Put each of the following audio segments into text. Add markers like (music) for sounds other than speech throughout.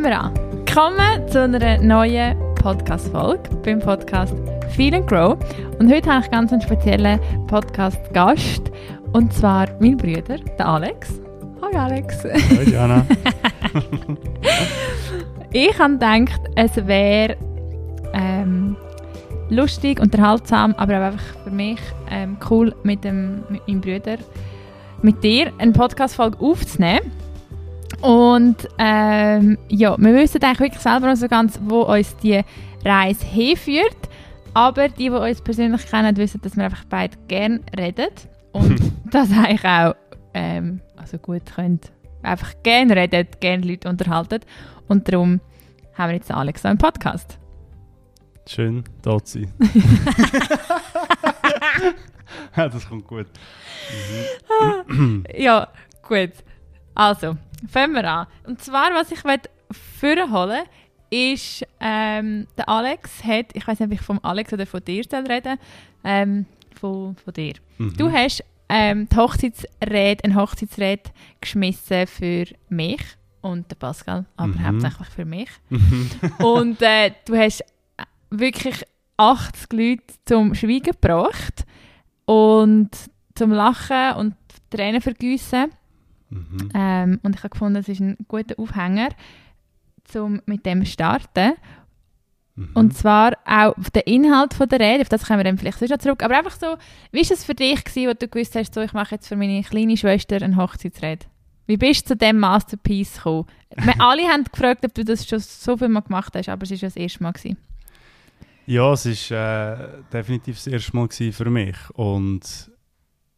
Fangen wir an. Willkommen zu einer neuen Podcast-Folge beim Podcast Feel and Grow. Und heute habe ich ganz einen speziellen Podcast-Gast. Und zwar mein Bruder, der Alex. Hallo Alex. Hallo Diana. (laughs) ich habe gedacht, es wäre ähm, lustig, unterhaltsam, aber auch einfach für mich ähm, cool, mit, dem, mit meinem Bruder, mit dir eine Podcast-Folge aufzunehmen. Und ähm, ja, wir wissen eigentlich wirklich selber noch so ganz, wo uns die Reise hinführt. Aber die, die uns persönlich kennen, wissen, dass wir einfach beide gerne reden. Und (laughs) das eigentlich auch ähm, also gut können. Einfach gerne reden, gerne Leute unterhalten. Und darum haben wir jetzt Alex im Podcast. Schön, da zu sein. (laughs) (laughs) ja, das kommt gut. Mhm. ja, gut. Also, fangen wir an. Und zwar, was ich vorholen ist, ähm, der Alex hat, ich weiß nicht, ob ich vom Alex oder von dir reden ähm, von, von dir. Mhm. Du hast ähm, die Hochzeitsrede, eine Hochzeitsrede geschmissen für mich und den Pascal, aber mhm. hauptsächlich für mich. Mhm. (laughs) und äh, du hast wirklich 80 Leute zum Schweigen gebracht und zum Lachen und Tränen vergüssen. Mhm. Ähm, und ich habe gefunden, es ist ein guter Aufhänger, um mit dem zu starten. Mhm. Und zwar auch der Inhalt von der Rede, auf das kommen wir dann vielleicht noch zurück. Aber einfach so, wie war es für dich, gewesen, wo du gewusst hast, so, ich mache jetzt für meine kleine Schwester eine Hochzeitsrede? Wie bist du zu diesem Masterpiece gekommen? wir (laughs) alle haben gefragt, ob du das schon so viel mal gemacht hast, aber es war ja das erste Mal. Gewesen. Ja, es war äh, definitiv das erste Mal für mich. Und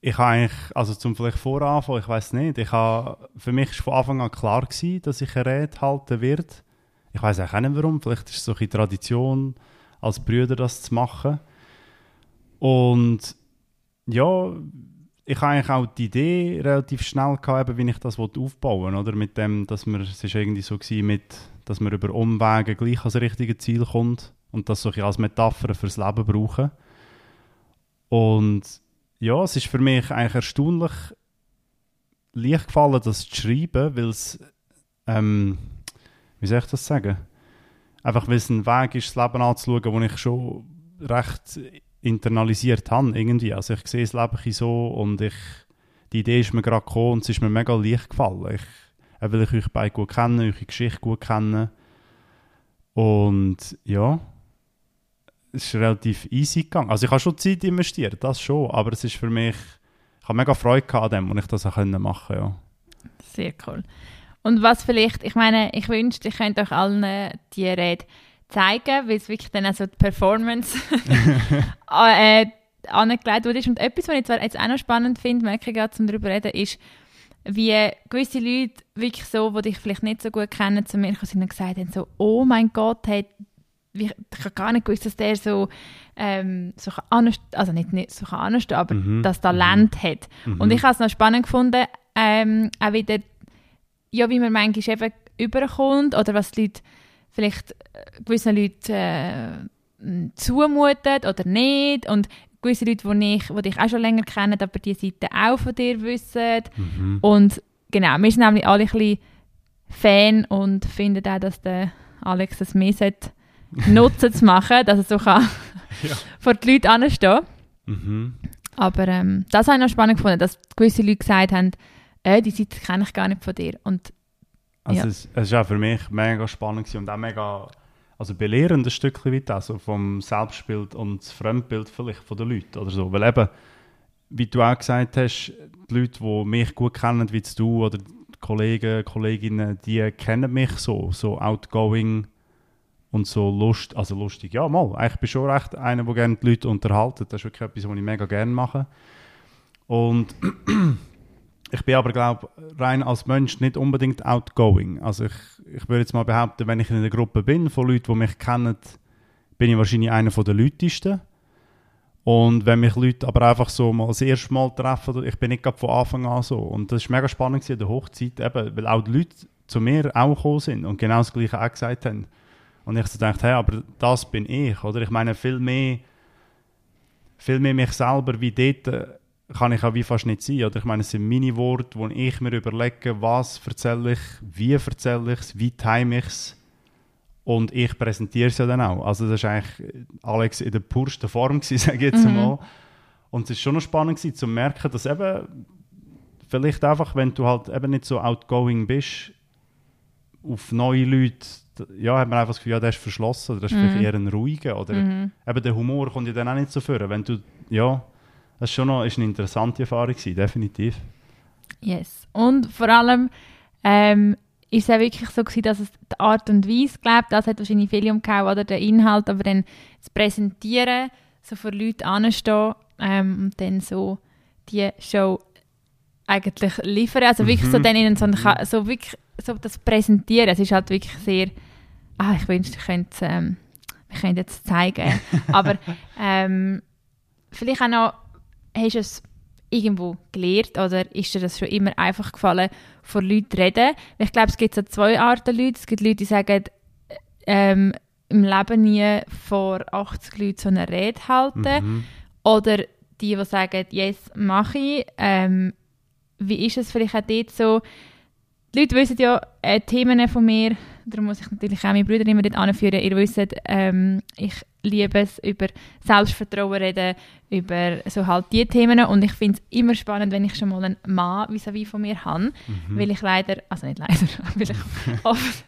ich habe eigentlich, also zum vielleicht voranfangen, ich weiß nicht, ich habe, für mich war von Anfang an klar gewesen, dass ich eine Rede halten werde. Ich weiß auch nicht warum, vielleicht ist es so eine Tradition, als Brüder das zu machen. Und ja, ich habe eigentlich auch die Idee relativ schnell gehabt, wie ich das aufbauen oder mit dem, dass man, es ist irgendwie so gewesen, mit, dass man über Umwege gleich ans richtige Ziel kommt und das so als Metapher fürs Leben brauchen. Und ja, es ist für mich eigentlich erstaunlich leicht gefallen, das zu schreiben, weil es, ähm, wie soll ich das sagen? Einfach weil es ein Weg ist, das Leben anzuschauen, den ich schon recht internalisiert habe, irgendwie. Also ich sehe das Leben so und ich, die Idee ist mir gerade gekommen und es ist mir mega leicht gefallen. Ich, weil ich euch beide gut kenne, eure Geschichte gut kenne. Und ja, es ist relativ easy gegangen. Also ich habe schon Zeit investiert, das schon, aber es ist für mich, ich habe mega Freude an dem, und ich das auch machen ja. Sehr cool. Und was vielleicht, ich meine, ich wünschte, ich könnte euch allen die Rede zeigen, weil es wirklich dann also die Performance (laughs) (laughs) äh, angelegt wurde. Und etwas, was ich zwar jetzt auch noch spannend finde, merke ich gerade, um darüber zu reden, ist, wie gewisse Leute wirklich so, die dich vielleicht nicht so gut kennen, zu mir sind und gesagt haben, so, oh mein Gott, hey, ich habe gar nicht gewusst, dass der so, ähm, so anders, also nicht, nicht so anders, aber mhm. das Talent mhm. hat. Mhm. Und ich habe es noch spannend gefunden, ähm, auch wieder, ja, wie man manchmal eben überkommt oder was die Leute vielleicht äh, gewissen Leuten äh, zumutet oder nicht und gewisse Leute, die, ich, die dich auch schon länger kennen, aber die Seite auch von dir wissen. Mhm. Und genau, wir sind nämlich alle ein bisschen Fan und finden auch, dass der Alex das mehr sollte Nutzen zu machen, dass er so kann ja. vor die Leute anstehen mhm. Aber ähm, das habe ich noch spannend gefunden, dass gewisse Leute gesagt haben, äh, die Seite kenne ich gar nicht von dir. Und, also ja. es, es ist auch für mich mega spannend und auch mega also belehrend ein Stückchen weit, also vom Selbstbild und das Fremdbild vielleicht von den Leuten oder so. Weil eben, wie du auch gesagt hast, die Leute, die mich gut kennen, wie du oder Kollegen, Kolleginnen, die kennen mich so, so outgoing, und so Lust, also lustig, ja mal, ich bin schon recht einer, der gerne die Leute unterhalten, das ist wirklich etwas, was ich mega gerne mache. Und (clears throat) ich bin aber, glaube rein als Mensch nicht unbedingt outgoing. Also ich, ich würde jetzt mal behaupten, wenn ich in einer Gruppe bin von Leuten, die mich kennen, bin ich wahrscheinlich einer der Leutesten. Und wenn mich Leute aber einfach so mal das erste Mal treffen, ich bin nicht gerade von Anfang an so. Und das war mega spannend in der Hochzeit, eben, weil auch die Leute zu mir auch gekommen sind und genau das Gleiche auch gesagt haben und ich so dachte, hey, aber das bin ich, oder? Ich meine, viel mehr, viel mehr mich selber wie dort äh, kann ich auch wie fast nicht sein. Oder ich meine, es sind meine Worte, wo ich mir überlege, was erzähle ich, wie erzähle ich es, wie time ich es. Und ich präsentiere es ja dann auch. Also das war eigentlich Alex in der pursten Form, (laughs) sage ich jetzt mhm. mal. Und es war schon noch spannend gewesen, zu merken, dass eben vielleicht einfach, wenn du halt eben nicht so outgoing bist, auf neue Leute, ja, hat man einfach das Gefühl, ja, der ist verschlossen oder der ist mhm. vielleicht eher ein ruhiger oder mhm. eben der Humor kommt ja dann auch nicht so vor. Wenn du, ja, das ist schon noch ist eine interessante Erfahrung gewesen, definitiv. Yes. Und vor allem ähm, ist es auch wirklich so gewesen, dass es die Art und Weise, glaube das hat wahrscheinlich viel umgehauen, oder der Inhalt, aber dann das Präsentieren, so vor Leuten anstehen ähm, und dann so die Show eigentlich liefern. Also wirklich mhm. so dann ihnen so, ein, so wirklich so das Präsentieren, es ist halt wirklich sehr, ah, ich wünschte, ich könnte ähm, wir können jetzt zeigen. (laughs) Aber ähm, vielleicht auch noch, hast du es irgendwo gelernt oder ist dir das schon immer einfach gefallen, vor Leuten zu reden? Ich glaube, es gibt so zwei Arten Leute. Es gibt Leute, die sagen, ähm, im Leben nie vor 80 Leuten so eine Rede halten. Mhm. Oder die, die sagen, yes, mache ich. Ähm, wie ist es vielleicht auch dort so? Die Leute wissen ja äh, Themen von mir, darum muss ich natürlich auch meine Brüder immer dort anführen. Ihr wisst, ähm, ich liebe es, über Selbstvertrauen reden, über so halt die Themen. Und ich finde es immer spannend, wenn ich schon mal einen Mann vis-à-vis von mir habe, mhm. weil ich leider, also nicht leider, (laughs) weil ich oft,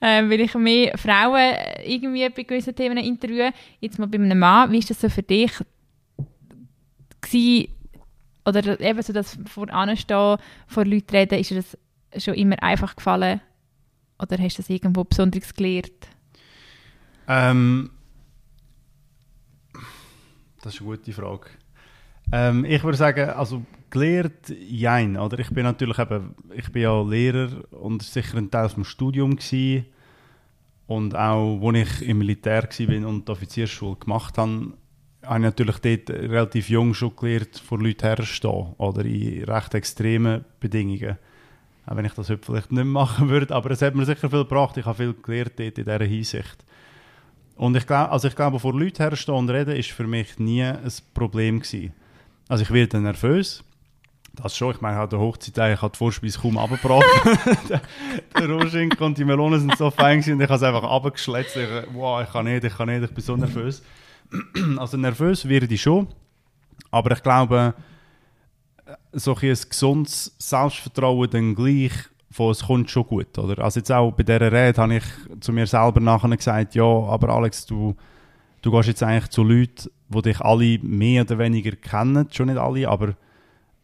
äh, weil ich mehr Frauen irgendwie bei gewissen Themen interviewe. Jetzt mal bei einem Mann, wie ist das so für dich gewesen, oder eben so das vor anstehen, vor Leuten reden, ist das schon immer einfach gefallen oder hast du das irgendwo besonders gelernt? Ähm, das ist eine gute Frage. Ähm, ich würde sagen, also gelernt, jein, oder? Ich bin natürlich eben, ich bin ja Lehrer und sicher ein Teil vom Studium gewesen. Und auch, als ich im Militär war und die Offiziersschule gemacht habe, habe ich natürlich dort relativ jung schon gelernt, vor Leuten herzustehen oder in recht extremen Bedingungen. Auch wenn ich das heute vielleicht nicht machen würde, aber es hat mir sicher viel gebracht. Ich habe viel gelernt dort in dieser Hinsicht. Und ich glaube, also ich glaube, vor Leuten herstehen und reden, ist für mich nie ein Problem gewesen. Also ich werde nervös. Das schon, ich meine, an der Hochzeit ich habe die Vorspeise kaum abgebracht. (laughs) der, der und die Melonen sind so fein gewesen und ich habe es einfach abgeschletzt. Ich, wow, ich kann nicht, ich kann nicht, ich bin so nervös. (clears throat) also nervös werde ich schon, aber ich glaube, so ein gesundes Selbstvertrauen dann gleich von es kommt schon gut, oder? Also jetzt auch bei dieser Rede habe ich zu mir selber nachher gesagt, ja, aber Alex, du, du gehst jetzt eigentlich zu Leuten, die dich alle mehr oder weniger kennen, schon nicht alle, aber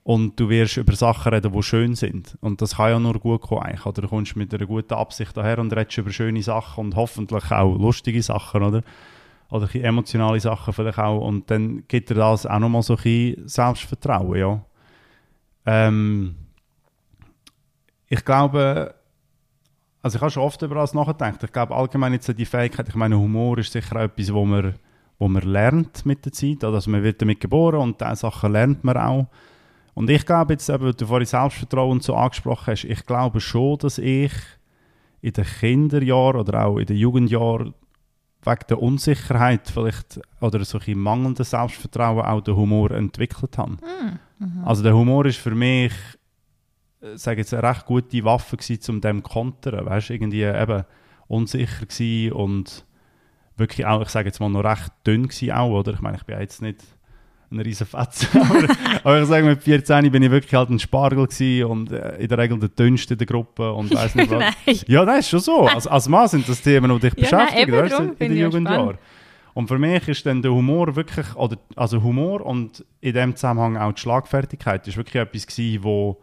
und du wirst über Sachen reden, die schön sind. Und das kann ja nur gut kommen eigentlich, oder? Du kommst mit einer guten Absicht daher und redest über schöne Sachen und hoffentlich auch lustige Sachen, oder? Oder ein emotionale Sachen vielleicht auch. Und dann gibt dir das auch nochmal so ein Selbstvertrauen, ja. Ähm, ich glaube, also ich habe schon oft über das nachgedacht. Ich glaube allgemein jetzt die Fähigkeit, ich meine, Humor ist sicher etwas, wo man, wo man lernt mit der Zeit. Also man wird damit geboren und diese Sachen lernt man auch. Und ich glaube jetzt, eben, du vorhin Selbstvertrauen so angesprochen hast, ich glaube schon, dass ich in den Kinderjahren oder auch in den Jugendjahren wegen der Unsicherheit vielleicht oder so ein mangelnden Selbstvertrauen auch den Humor entwickelt habe. Mm, mhm. Also der Humor ist für mich, äh, sage jetzt, eine recht gute Waffe gewesen, um dem zu kontern. Weißt du, irgendwie eben unsicher gewesen und wirklich auch, ich sage jetzt mal, noch recht dünn gewesen auch, oder? Ich meine, ich bin jetzt nicht ein riesen (laughs) aber, aber ich sage, mit 14 bin ich wirklich halt ein Spargel und äh, in der Regel der dünnste der Gruppe und (laughs) weiß nicht was. nein. Ja, das ist schon so. Als, als Mann sind das Themen, die dich ja, beschäftigen, nein, weißt, in den Jugendjahren. Und für mich ist dann der Humor wirklich, oder, also Humor und in dem Zusammenhang auch die Schlagfertigkeit, ist wirklich etwas gewesen, wo,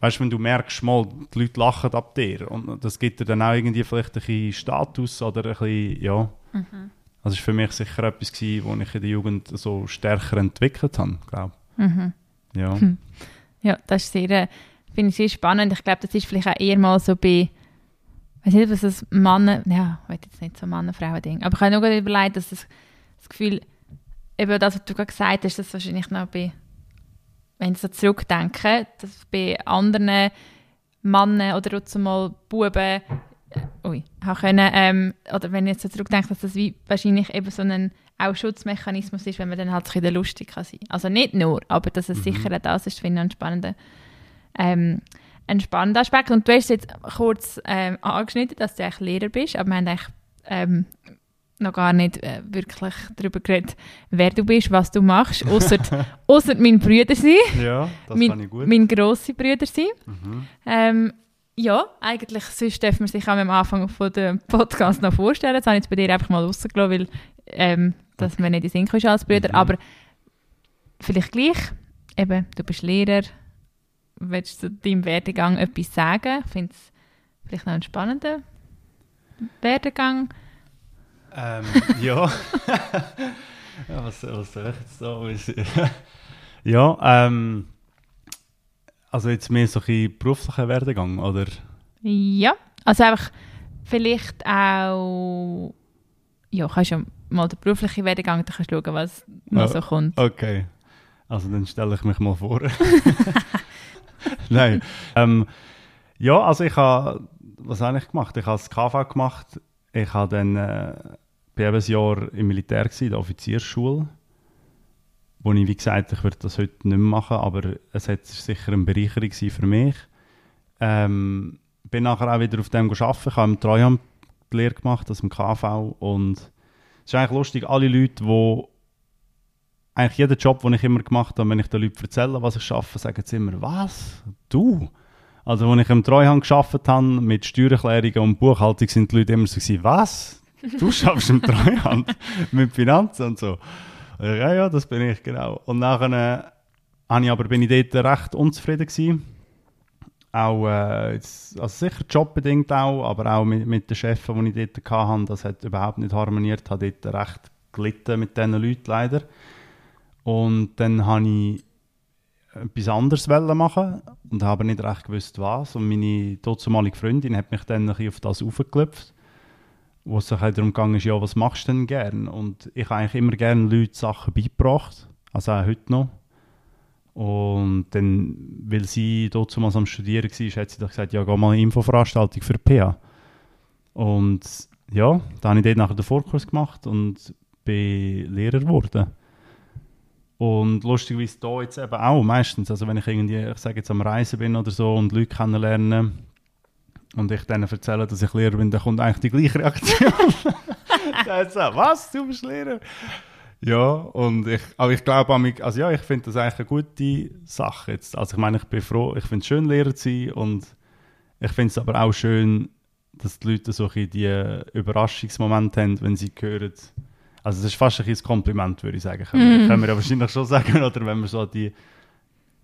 weißt du, wenn du merkst, mal, die Leute lachen ab dir und das gibt dir dann auch irgendwie vielleicht ein bisschen Status oder ein bisschen, ja. Mhm. Also war für mich sicher etwas, gewesen, ich in der Jugend so stärker entwickelt habe, glaube mhm. Ja. Hm. Ja, das ist sehr, äh, finde ich sehr spannend. Ich glaube, das ist vielleicht auch eher mal so bei, ich weiß nicht, was das Mann, ja, ich weiß jetzt nicht so Mann-Frauen-Ding, aber ich habe nur überlegt, dass das, das Gefühl, eben das, was du gerade gesagt hast, dass wahrscheinlich noch bei, wenn ich so zurückdenke, dass bei anderen Männern oder auch zumal Buben ui, haben können, ähm, oder wenn ich jetzt so zurückdenke, dass das wie wahrscheinlich eben so ein auch Schutzmechanismus ist, wenn man dann halt ein bisschen lustig kann sein. Also nicht nur, aber dass es Mhm. sicher auch das ist, finde ich ein spannender, ähm, ein spannender Aspekt. Und du hast jetzt kurz ähm, angeschnitten, dass du eigentlich Lehrer bist, aber wir haben eigentlich ähm, noch gar nicht äh, wirklich darüber geredet, wer du bist, was du machst, außer außer (laughs) mein Brüder sein, Ja, das mein, ich gut. mein grosser Brüder sein. Mhm. Ähm, ja, eigentlich, sonst dürfen wir sich auch am Anfang von dem Podcast noch vorstellen. Das habe ich jetzt bei dir einfach mal rausgelassen, weil ähm, dass wir nicht in Sinn als Brüder. Mhm. Aber vielleicht gleich, eben, du bist Lehrer. Willst du zu deinem Werdegang etwas sagen? Ich finde es vielleicht noch einen spannenden Werdegang. Ähm, ja. (laughs) was, was soll ich jetzt wissen? (laughs) ja, ähm, also jetzt mehr so ein beruflicher Werdegang, oder? Ja, also einfach vielleicht auch, ja, kannst du mal den beruflichen Werdegang, dann kannst du schauen, was noch Ja. so kommt. Okay. Also dann stelle ich mich mal vor. (laughs) (laughs) Nein. Ähm, ja, also ich habe, was habe ich gemacht? Ich habe das KV gemacht. Ich habe dann, äh, bin ein Jahr im Militär gewesen, in der Offiziersschule. Wo ich, wie gesagt, ich würde das heute nicht mehr machen, aber es hat sicher eine Bereicherung für mich. Ähm, bin nachher auch wieder auf dem gearbeitet. Ich habe im Treuhand die Lehre gemacht, das im KV. Und es ist eigentlich lustig, alle Leute, die eigentlich jeden Job, den ich immer gemacht habe, wenn ich den Leuten erzähle, was ich schaffe, sagen sie immer, was? Du? Also, als ich im Treuhand geschafft habe, mit Steuererklärungen und Buchhaltung, sind die Leute immer so was? Du schaffst im Treuhand (laughs) mit Finanzen und so. Ja, ja, das bin ich, genau. Und nachher äh, ich aber, bin ich dort recht unzufrieden gewesen. Auch, äh, also sicher jobbedingt auch, aber auch mit, mit den Chefs, die ich dort hatte, das hat überhaupt nicht harmoniert. Habe dort recht gelitten mit diesen Leuten leider. Und dann habe ich etwas anderes machen und habe nicht recht gewusst, was. Und meine damalige Freundin hat mich dann ein bisschen auf das aufgeklopft, wo es darum ging, ja, was machst du denn gern? Und ich habe eigentlich immer gerne Leuten Sachen beigebracht, also auch heute noch. Und dann, weil sie damals am Studieren war, hat sie doch gesagt, ja, geh mal eine Infoveranstaltung für PA. Und ja, da habe ich dort nachher den Vorkurs gemacht und bin Lehrer geworden. Und lustigerweise da jetzt eben auch meistens, also wenn ich irgendwie, ich sage jetzt am Reisen bin oder so und Leute kennenlerne und ich denen erzähle, dass ich Lehrer bin, dann kommt eigentlich die gleiche Reaktion. (laughs) Dann so, was, du bist Lehrer? Ja, und ich, aber ich glaube, an mich- also ja, ich finde das eigentlich eine gute Sache jetzt. Also ich meine, ich bin froh, ich finde es schön, Lehrer zu sein und ich finde es aber auch schön, dass die Leute so ein bisschen die Überraschungsmomente haben, wenn sie hören, also das ist fast ein Kompliment, würde ich sagen. Können, wir, können wir ja wahrscheinlich schon sagen, (laughs) oder wenn wir so an die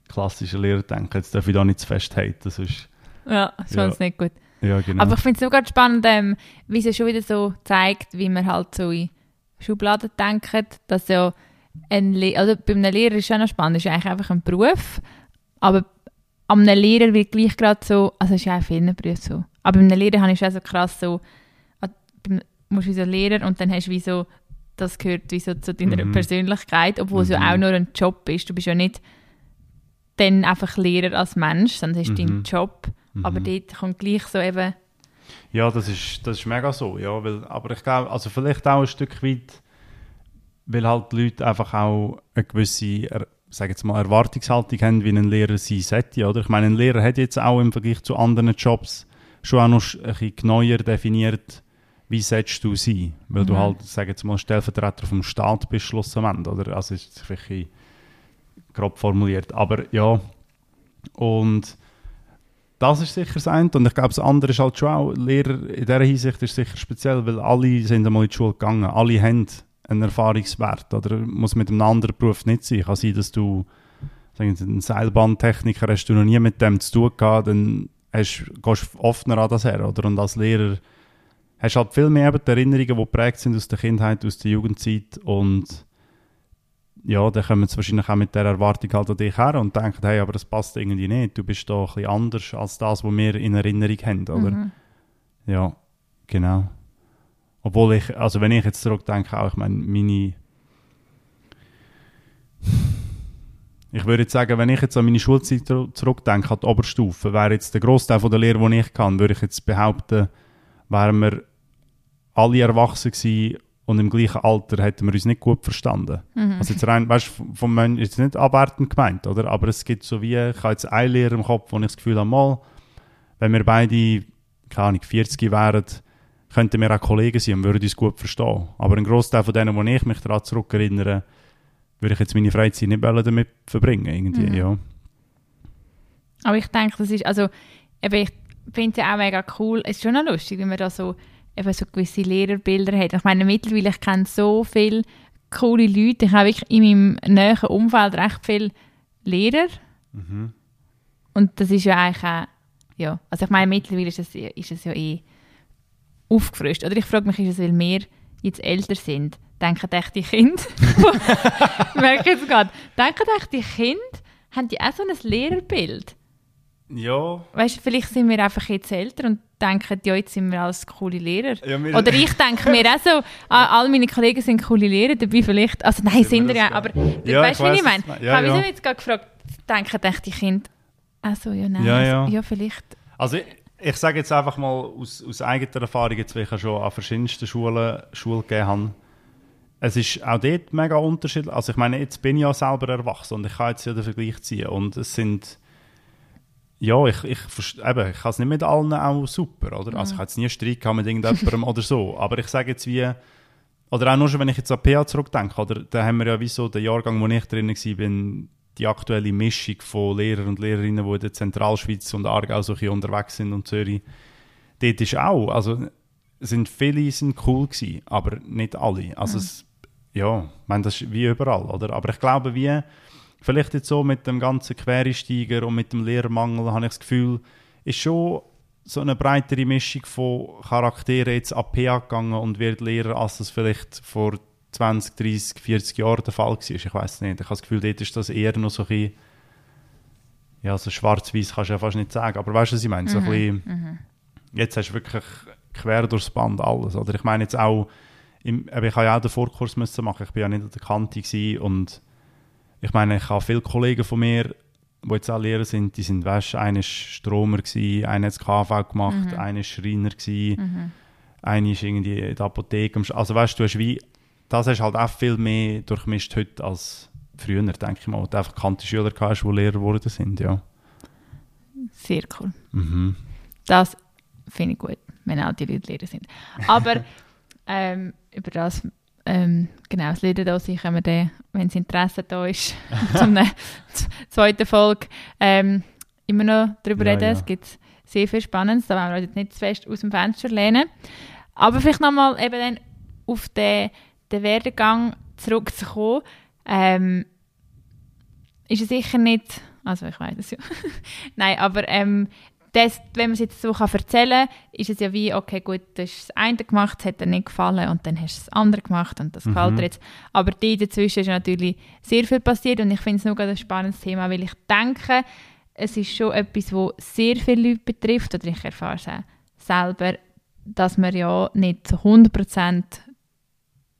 klassischen Lehrer denken, jetzt darf ich da nicht zu fest haten, sonst, Ja, das Ja. ist nicht gut. ja genau. Aber ich finde es auch gerade spannend, ähm, wie es schon wieder so zeigt, wie man halt so in Schubladen denkt, dass ja ein Le also bei einem Lehrer ist schon noch spannend, ist eigentlich einfach ein Beruf, aber an einem Lehrer wird gleich gerade so, also es ist ja auch vielen Berufen so, aber bei einem Lehrer habe ich schon so krass so, ah, du musst wie so Lehrer und dann hast du wie so, das gehört wie so zu deiner Mhm. Persönlichkeit, obwohl es ja Mhm. auch nur ein Job ist, du bist ja nicht dann einfach Lehrer als Mensch, sondern es ist dein Mhm. Job, aber Mhm. dort kommt gleich so eben Ja, das ist, das ist mega so, ja, weil, aber ich glaube, also vielleicht auch ein Stück weit, weil halt die Leute einfach auch eine gewisse, er, sag jetzt mal, Erwartungshaltung haben, wie ein Lehrer sein sollte, oder? Ich meine, ein Lehrer hat jetzt auch im Vergleich zu anderen Jobs schon auch noch ein bisschen genauer definiert, wie sollst du sein, weil du Mhm. halt, sag jetzt mal, Stellvertreter vom Staat bist schlussendlich, oder? Also ist vielleicht ein bisschen grob formuliert, aber ja, und das ist sicher das eine. Und ich glaube, das andere ist halt schon auch, Lehrer in dieser Hinsicht ist sicher speziell, weil alle sind einmal in die Schule gegangen. Alle haben einen Erfahrungswert. Oder muss mit einem anderen Beruf nicht sein. Kann sein, dass du sagen wir, einen Seilbahntechniker hast du noch nie mit dem zu tun gehabt, dann hast, gehst du offener an das her. Oder? Und als Lehrer hast halt viel mehr eben die Erinnerungen, die geprägt sind aus der Kindheit, aus der Jugendzeit. Und ja, dann kommen sie wahrscheinlich auch mit der Erwartung halt an dich her und denken, hey, aber das passt irgendwie nicht. Du bist da ein bisschen anders als das, was wir in Erinnerung haben, oder? Mhm. Ja, genau. Obwohl ich, also wenn ich jetzt zurückdenke, auch, ich meine, meine... Ich würde jetzt sagen, wenn ich jetzt an meine Schulzeit zurück- zurückdenke, an die Oberstufe, wäre jetzt der Großteil von der Lehre, die ich kann, würde ich jetzt behaupten, wären wir alle erwachsen gewesen und im gleichen Alter hätten wir uns nicht gut verstanden. Mhm. Also jetzt rein, weißt du, vom Mensch ist nicht abwertend gemeint, oder? Aber es gibt so wie, ich habe jetzt einen Lehrer im Kopf, wo ich das Gefühl habe, mal, wenn wir beide, keine Ahnung, 40 wären, könnten wir auch Kollegen sein und würden uns gut verstehen. Aber ein Großteil von denen, wo ich mich daran zurückerinnere, würde ich jetzt meine Freizeit nicht damit verbringen, irgendwie, Mhm. ja. Aber ich denke, das ist, also, eben, ich finde es ja auch mega cool. Es ist schon noch lustig, wenn man da so, eben so gewisse Lehrerbilder hat. Ich meine, mittlerweile, ich kenne so viele coole Leute. Ich habe wirklich in meinem näheren Umfeld recht viele Lehrer. Mhm. Und das ist ja eigentlich auch, ja, also ich meine, mittlerweile ist es, ist es ja eh aufgefrischt. Oder ich frage mich, ist es, weil wir jetzt älter sind, denken echt die Kinder, (laughs) merke jetzt gerade, denken echt die Kinder, haben die auch so ein Lehrerbild? Ja. Weißt du, vielleicht sind wir einfach jetzt älter und denken, ja, jetzt sind wir als coole Lehrer. ja Oder ich denke mir auch so, all meine Kollegen sind coole Lehrer, dabei vielleicht, also nein, Sind wir ja, aber Ja, weißt du, ich wie ich meine? du Ich. Ja, habe ja. mich jetzt gerade gefragt, denken echt die Kinder, also ja, nein, Ja, also, ja. vielleicht. Also ich, ich sage jetzt einfach mal aus, aus eigener Erfahrung, jetzt, weil ich ja schon an verschiedensten Schulen Schule gegeben habe, es ist auch dort mega unterschiedlich. Also ich meine, jetzt bin ich ja selber erwachsen und ich kann jetzt ja den Vergleich ziehen und es sind ja, ich, ich, eben, ich kann es nicht mit allen auch super, oder? Also ich habe jetzt nie Streit gehabt mit irgendjemandem (laughs) oder so, aber ich sage jetzt wie, oder auch nur schon, wenn ich jetzt an PA zurückdenke, oder, da haben wir ja wie so den Jahrgang, wo ich drin war, die aktuelle Mischung von Lehrern und Lehrerinnen, die in der Zentralschweiz und Aargau so ein unterwegs sind und Zürich, dort ist auch, also sind viele sind cool gewesen, aber nicht alle. Also es, ja, ich meine, das ist wie überall, oder? Aber ich glaube, wie, vielleicht jetzt so mit dem ganzen Quereinsteiger und mit dem Lehrermangel, habe ich das Gefühl, ist schon so eine breitere Mischung von Charakteren jetzt an PA gegangen und wird Lehrer, als das vielleicht vor 20, 30, 40 Jahren der Fall war. Ich weiß nicht. Ich habe das Gefühl, dort ist das eher noch so ein bisschen, ja, so schwarz-weiß kannst du ja fast nicht sagen, aber weißt du, was ich meine? So ein bisschen, jetzt hast du wirklich quer durchs Band alles. Oder ich meine jetzt auch, im, ich habe ja auch den Vorkurs müssen machen, ich bin ja nicht an der Kante und ich meine, ich habe viele Kollegen von mir, die jetzt auch Lehrer sind, die sind, weißt du, einer war Stromer, gewesen, einer hat das KV gemacht, einer war Schreiner, gewesen, einer ist irgendwie in der Apotheke. Also weißt du, hast wie, das hast halt auch viel mehr durchmischt heute als früher, denke ich mal. wo Du einfach bekannte Schüler hast, die Lehrer geworden sind, ja. Sehr cool. Mhm. Das finde ich gut, wenn auch die Leute Lehrer sind. Aber (laughs) ähm, über das, ähm, genau, das Lieder da sein können wir dann, wenn das Interesse da ist, (laughs) zum einer zweiten Folge ähm, immer noch darüber Ja, reden. ja. Es gibt sehr viel Spannendes, da wollen wir jetzt nicht zu fest aus dem Fenster lehnen. Aber vielleicht nochmal eben dann auf den, den Werdegang zurückzukommen. Ähm, ist es sicher nicht, also ich weiß es ja, (laughs) nein, aber ähm, das, wenn man es jetzt so kann erzählen kann, ist es ja wie, okay, gut, du hast das eine gemacht, es hat dir nicht gefallen und dann hast du das andere gemacht und das gefällt Mhm. dir jetzt. Aber die dazwischen ist natürlich sehr viel passiert und ich finde es nur ein spannendes Thema, weil ich denke, es ist schon etwas, wo sehr viele Leute betrifft oder ich erfahre es auch selber, dass man ja nicht zu 100%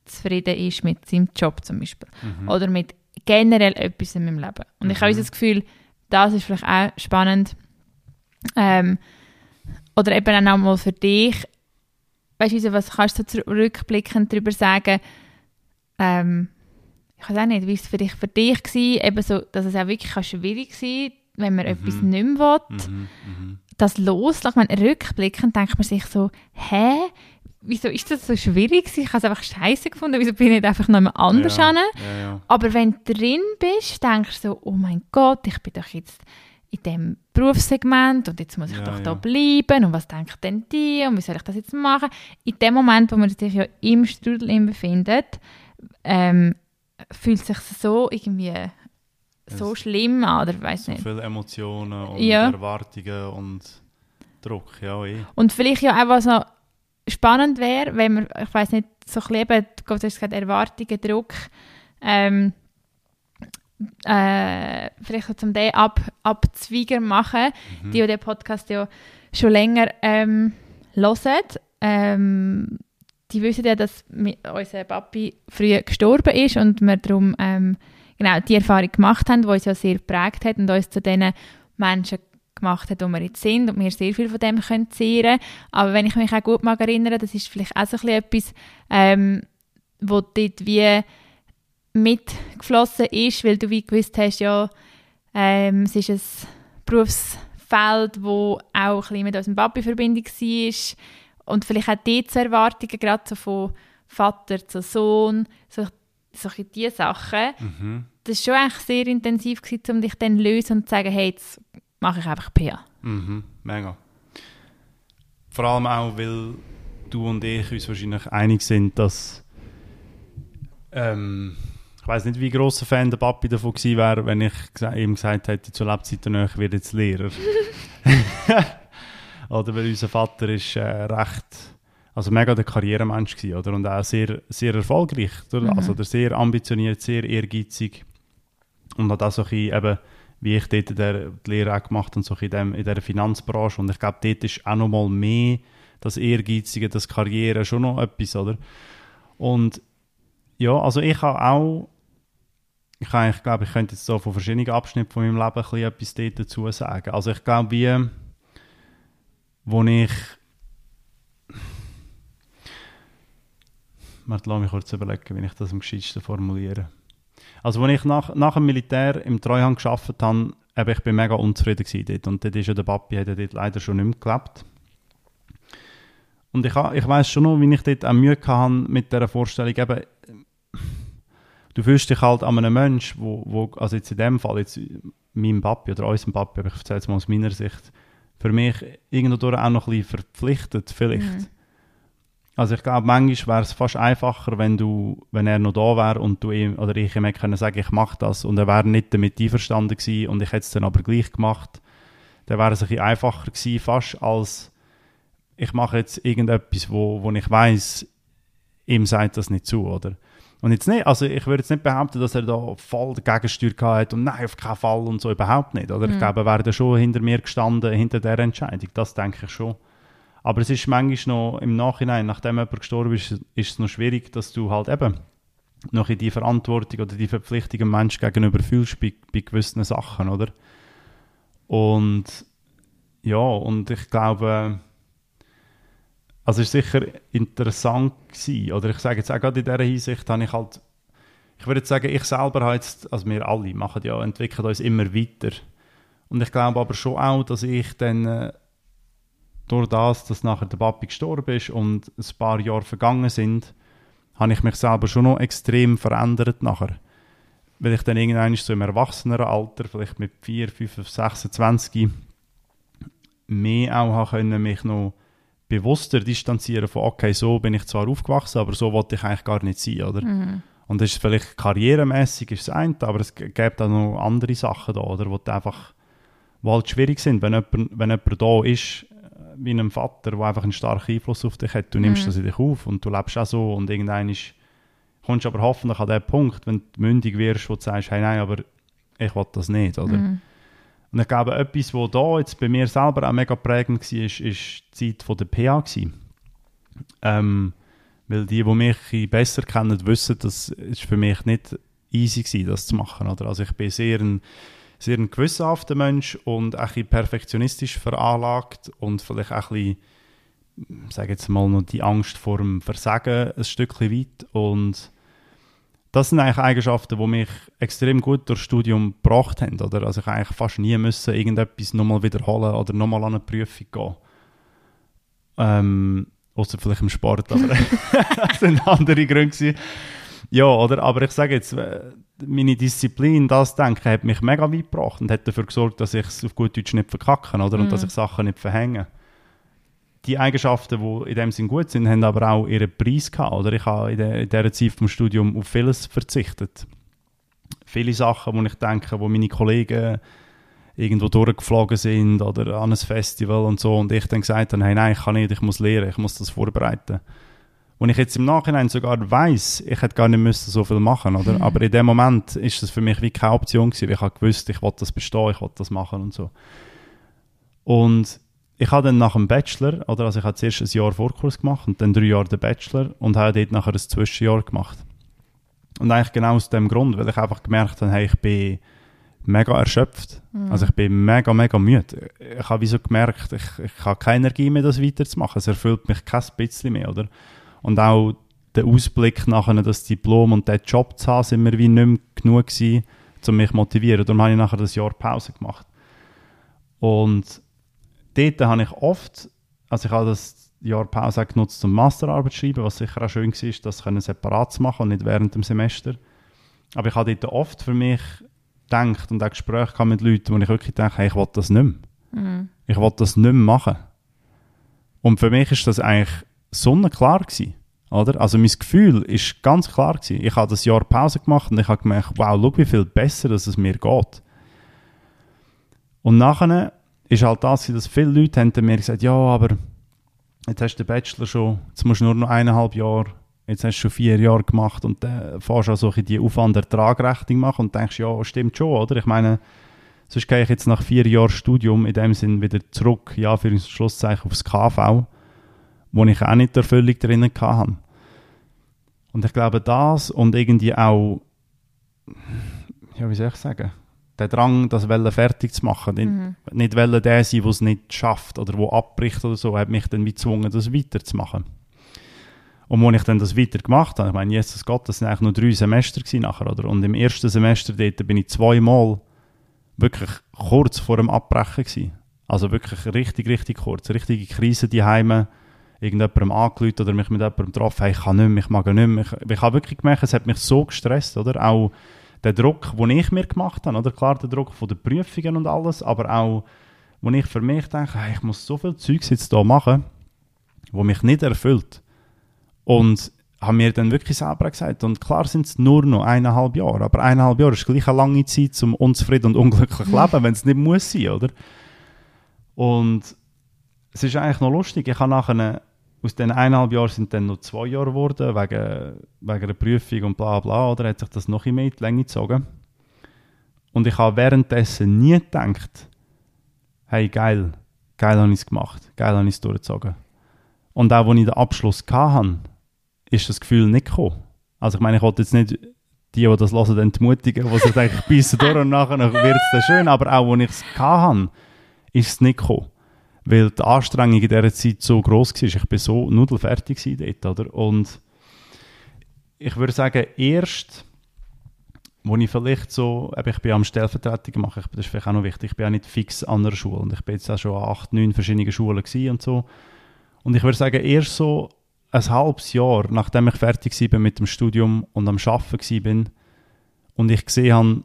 zufrieden ist mit seinem Job zum Beispiel Mhm. oder mit generell etwas in meinem Leben. Und ich habe Mhm. das Gefühl, das ist vielleicht auch spannend. Ähm, oder eben auch nochmal für dich. Weißt du, was kannst du rückblickend darüber sagen? Ähm, ich weiß auch nicht, wie es für dich, für dich war, eben so, dass es auch wirklich schwierig sein wenn man Mhm. etwas nicht mehr will, Mhm. Mhm. das loslassen. Ich meine, rückblickend denkt man sich so, hä? Wieso ist das so schwierig? Ich habe es einfach scheiße gefunden. Wieso bin ich nicht einfach noch mal anders ja, ja, ja. Aber wenn du drin bist, denkst du so, oh mein Gott, ich bin doch jetzt in diesem Berufssegment und jetzt muss ich Ja, doch ja. da bleiben und was denken denn die und wie soll ich das jetzt machen? In dem Moment, wo man sich ja im Strudel befindet, ähm, fühlt es sich so irgendwie so Es- schlimm an, oder weiß So nicht. viele Emotionen und Ja. Erwartungen und Druck, ja, eh. Und vielleicht ja auch, was noch spannend wäre, wenn man, ich weiß nicht, so ein bisschen du hast gesagt, Erwartungen, Druck, ähm, äh, vielleicht zum den ab, abzweigen machen, Mhm. die, die den Podcast ja schon länger ähm, hören, ähm, die wissen ja, dass unser Papi früh gestorben ist und wir darum ähm, genau die Erfahrung gemacht haben, die uns ja sehr geprägt hat und uns zu den Menschen gemacht hat, wo wir jetzt sind und wir sehr viel von dem können zehren. Aber wenn ich mich auch gut mag erinnern, das ist vielleicht auch so ein bisschen etwas, ähm, wo dort wie mitgeflossen ist, weil du wie gewusst hast, ja, ähm, es ist ein Berufsfeld, wo auch ein bisschen mit unserem Papi Verbindung war und vielleicht auch diese Erwartungen, gerade so von Vater zu Sohn, so, solche diese Sachen. Mhm. Das war schon eigentlich sehr intensiv, gewesen, um dich dann zu lösen und zu sagen, hey, jetzt mache ich einfach PA. Mhm, mega. Vor allem auch, weil du und ich uns wahrscheinlich einig sind, dass ähm, ich weiß nicht, wie großer Fan der Papi davon gewesen wäre, wenn ich ihm gesagt hätte, zu Lebzeiten ich werde jetzt Lehrer. (laughs) (laughs) oder weil unser Vater ist äh, recht, also mega der Karrieremensch gewesen, oder? Und auch sehr, sehr erfolgreich, oder? Mhm. Also der sehr ambitioniert, sehr ehrgeizig und hat auch so ein bisschen, eben, wie ich dort der, die Lehre auch gemacht und so in, dem, in dieser Finanzbranche und ich glaube, dort ist auch noch mal mehr das Ehrgeizige, das Karriere schon noch etwas, oder? Und ja, also ich habe auch ich, ich glaube, ich könnte jetzt so von verschiedenen Abschnitten von meinem Leben ein bisschen etwas dazu sagen. Also ich glaube, wie, wo ich Warte, lass mich kurz überlegen, wie ich das am gescheitsten formuliere. Also, als ich nach, nach dem Militär im Treuhand gearbeitet habe, eben, ich bin mega unzufrieden dort. Und dort ist ja der Papi hat dort leider schon nicht mehr gelebt. Und ich, ich weiß schon noch, wie ich dort auch Mühe hatte mit dieser Vorstellung, eben, du fühlst dich halt an einem Menschen, wo, wo, also jetzt in dem Fall, jetzt meinem Papi oder unserem Papi, aber ich erzähle es mal aus meiner Sicht, für mich irgendwo auch noch ein bisschen verpflichtet, vielleicht. Mhm. Also ich glaube, manchmal wäre es fast einfacher, wenn du, wenn er noch da wäre und du ihm oder ich ihm hätte sagen, ich mache das und er wäre nicht damit einverstanden gewesen und ich hätte es dann aber gleich gemacht, dann wäre es ein bisschen einfacher gewesen, fast als ich mache jetzt irgendetwas, wo, wo ich weiß, ihm sagt das nicht zu, oder? Und jetzt nicht, also ich würde jetzt nicht behaupten, dass er da voll Gegensteuer hat und nein, auf keinen Fall und so, überhaupt nicht. Oder? Mhm. Ich glaube, er wäre schon hinter mir gestanden, hinter der Entscheidung. Das denke ich schon. Aber es ist manchmal noch im Nachhinein, nachdem jemand gestorben ist, ist es noch schwierig, dass du halt eben noch in die Verantwortung oder die Verpflichtung dem Menschen gegenüber fühlst bei, bei gewissen Sachen, oder? Und ja, und ich glaube, also war sicher interessant gewesen. Oder ich sage jetzt auch gerade in dieser Hinsicht, habe ich halt, ich würde sagen, ich selber habe jetzt, also wir alle machen ja, entwickeln uns immer weiter. Und ich glaube aber schon auch, dass ich dann äh, durch das, dass nachher der Papi gestorben ist und ein paar Jahre vergangen sind, habe ich mich selber schon noch extrem verändert nachher. Weil ich dann irgendwann so im erwachseneren Alter, vielleicht mit 4, 5, 26, mehr auch können, mich noch bewusster distanzieren von, okay, so bin ich zwar aufgewachsen, aber so wollte ich eigentlich gar nicht sein, oder? Mhm. Und das ist vielleicht karrieremäßig ist das eine, aber es gibt auch noch andere Sachen da, oder, wo einfach wo halt schwierig sind, wenn jemand, wenn jemand da ist, äh, wie ein Vater, der einfach einen starken Einfluss auf dich hat, du nimmst mhm. das in dich auf und du lebst auch so und irgendwann ist, kommst du aber hoffentlich an den Punkt, wenn du mündig wirst, wo du sagst, hey, nein, aber ich will das nicht, oder? Mhm. Und ich glaube, etwas, was da jetzt bei mir selber auch mega prägend war, ist, ist die Zeit der PA. Ähm, weil die, die mich besser kennen, wissen, dass es für mich nicht easy war, das zu machen. Oder? Also ich bin sehr ein, sehr ein gewissenhafter Mensch und ein bisschen perfektionistisch veranlagt und vielleicht auch ein bisschen, sage jetzt mal, noch die Angst vor dem Versagen ein Stückchen weit und das sind eigentlich Eigenschaften, die mich extrem gut durchs Studium gebracht haben. Oder? Also ich eigentlich fast nie müssen irgendetwas nochmal wiederholen oder nochmal an eine Prüfung gehen. Ähm, außer vielleicht im Sport, aber das (laughs) (laughs) sind andere Gründe gewesen. Ja, oder? Aber ich sage jetzt, äh, meine Disziplin, das Denken, hat mich mega weit gebracht und hat dafür gesorgt, dass ich es auf gut Deutsch nicht verkacke, oder? Und mm. dass ich Sachen nicht verhänge die Eigenschaften, die in dem Sinn gut sind, haben aber auch ihren Preis gehabt. Oder ich habe in, der, in dieser Zeit vom Studium auf vieles verzichtet. Viele Sachen, wo ich denke, wo meine Kollegen irgendwo durchgeflogen sind oder an ein Festival und so und ich dann gesagt habe, hey, nein, ich kann nicht, ich muss lernen, ich muss das vorbereiten. Und ich jetzt im Nachhinein sogar weiß, ich hätte gar nicht müssen so viel machen, oder? Mhm. Aber in dem Moment ist das für mich wie keine Option gewesen, weil ich habe gewusst, ich wollte das bestehen, ich wollte das machen und so. Und ich habe dann nach dem Bachelor, oder also ich habe zuerst ein Jahr Vorkurs gemacht und dann drei Jahre den Bachelor und habe dort nachher ein Zwischenjahr gemacht. Und eigentlich genau aus dem Grund, weil ich einfach gemerkt habe, hey, ich bin mega erschöpft. Mhm. Also ich bin mega, mega müde. Ich habe wie so gemerkt, ich, ich habe keine Energie mehr, das weiterzumachen. Es erfüllt mich kein bisschen mehr, oder? Und auch der Ausblick nachher, das Diplom und den Job zu haben, sind mir wie nicht mehr genug gewesen, um mich zu motivieren. Darum habe ich nachher das Jahr Pause gemacht. Und dort habe ich oft, also ich habe das Jahr Pause genutzt, um Masterarbeit zu schreiben, was sicher auch schön war, das können separat zu machen und nicht während dem Semester. Aber ich habe dort oft für mich gedacht und auch Gespräche mit Leuten, wo ich wirklich denke, hey, ich will das nicht mehr. Mhm. Ich will das nicht mehr machen. Und für mich ist das eigentlich sonnenklar gewesen. Oder? Also mein Gefühl ist ganz klar gewesen. Ich habe das Jahr Pause gemacht und ich habe gemerkt, wow, schau, wie viel besser dass es mir geht. Und nachher ist halt das, dass viele Leute haben mir gesagt, ja, aber jetzt hast du den Bachelor schon, jetzt musst du nur noch eineinhalb Jahre, jetzt hast du schon vier Jahre gemacht und dann fährst du also die Aufwand-Ertragrechnung machen und denkst, ja, stimmt schon, oder? Ich meine, sonst gehe ich jetzt nach vier Jahren Studium in dem Sinn wieder zurück, ja, für ein Schlusszeichen aufs KV, wo ich auch nicht die Erfüllung drinnen hatte. Und ich glaube, das und irgendwie auch, ja, wie soll ich sagen, der Drang, das Welle fertig zu machen, nicht, mhm. nicht Welle der sein, der es nicht schafft oder wo abbricht oder so, hat mich dann wie gezwungen, das weiterzumachen. Und als ich dann das weiter gemacht habe, ich meine, Jesus Gott, das sind eigentlich nur drei Semester nachher, oder? Und im ersten Semester dort bin ich zweimal wirklich kurz vor dem Abbrechen gewesen. Also wirklich richtig, richtig kurz. Richtige Krise die Heime irgendjemandem angelüht oder mich mit jemandem getroffen, hey, ich kann nicht mehr, ich mag nicht mehr. Ich, ich habe wirklich gemerkt, es hat mich so gestresst, oder? Auch der Druck, den ich mir gemacht habe, oder? Klar, der Druck von den Prüfungen und alles, aber auch, wo ich für mich denke, hey, ich muss so viel Zeugs jetzt hier machen, wo mich nicht erfüllt. Und habe mir dann wirklich selber gesagt, und klar sind es nur noch eineinhalb Jahre, aber eineinhalb Jahre ist gleich eine lange Zeit zum unzufrieden und unglücklich leben, wenn es nicht muss sein, oder? Und es ist eigentlich noch lustig, ich habe nachher aus den eineinhalb Jahren sind dann noch zwei Jahre geworden, wegen, wegen der Prüfung und bla bla, oder hat sich das noch in die Länge gezogen. Und ich habe währenddessen nie gedacht, hey, geil, geil habe ich es gemacht, geil habe ich es durchgezogen. Und auch, als ich den Abschluss hatte, ist das Gefühl nicht gekommen. Also ich meine, ich wollte jetzt nicht die, die das hören, entmutigen, die sich denken, beißen durch und nachher wird es dann schön, aber auch, als ich es hatte, ist es nicht gekommen weil die Anstrengung in dieser Zeit so groß war. Ich war so nudelfertig dort, oder? Und ich würde sagen, erst, wo ich vielleicht so, ich bin am Stellvertretung machen, das ist vielleicht auch noch wichtig, ich bin auch nicht fix an einer Schule und ich bin jetzt auch schon an acht, neun verschiedenen Schulen und so. Und ich würde sagen, erst so ein halbes Jahr, nachdem ich fertig war mit dem Studium und am Arbeiten war und ich gesehen habe,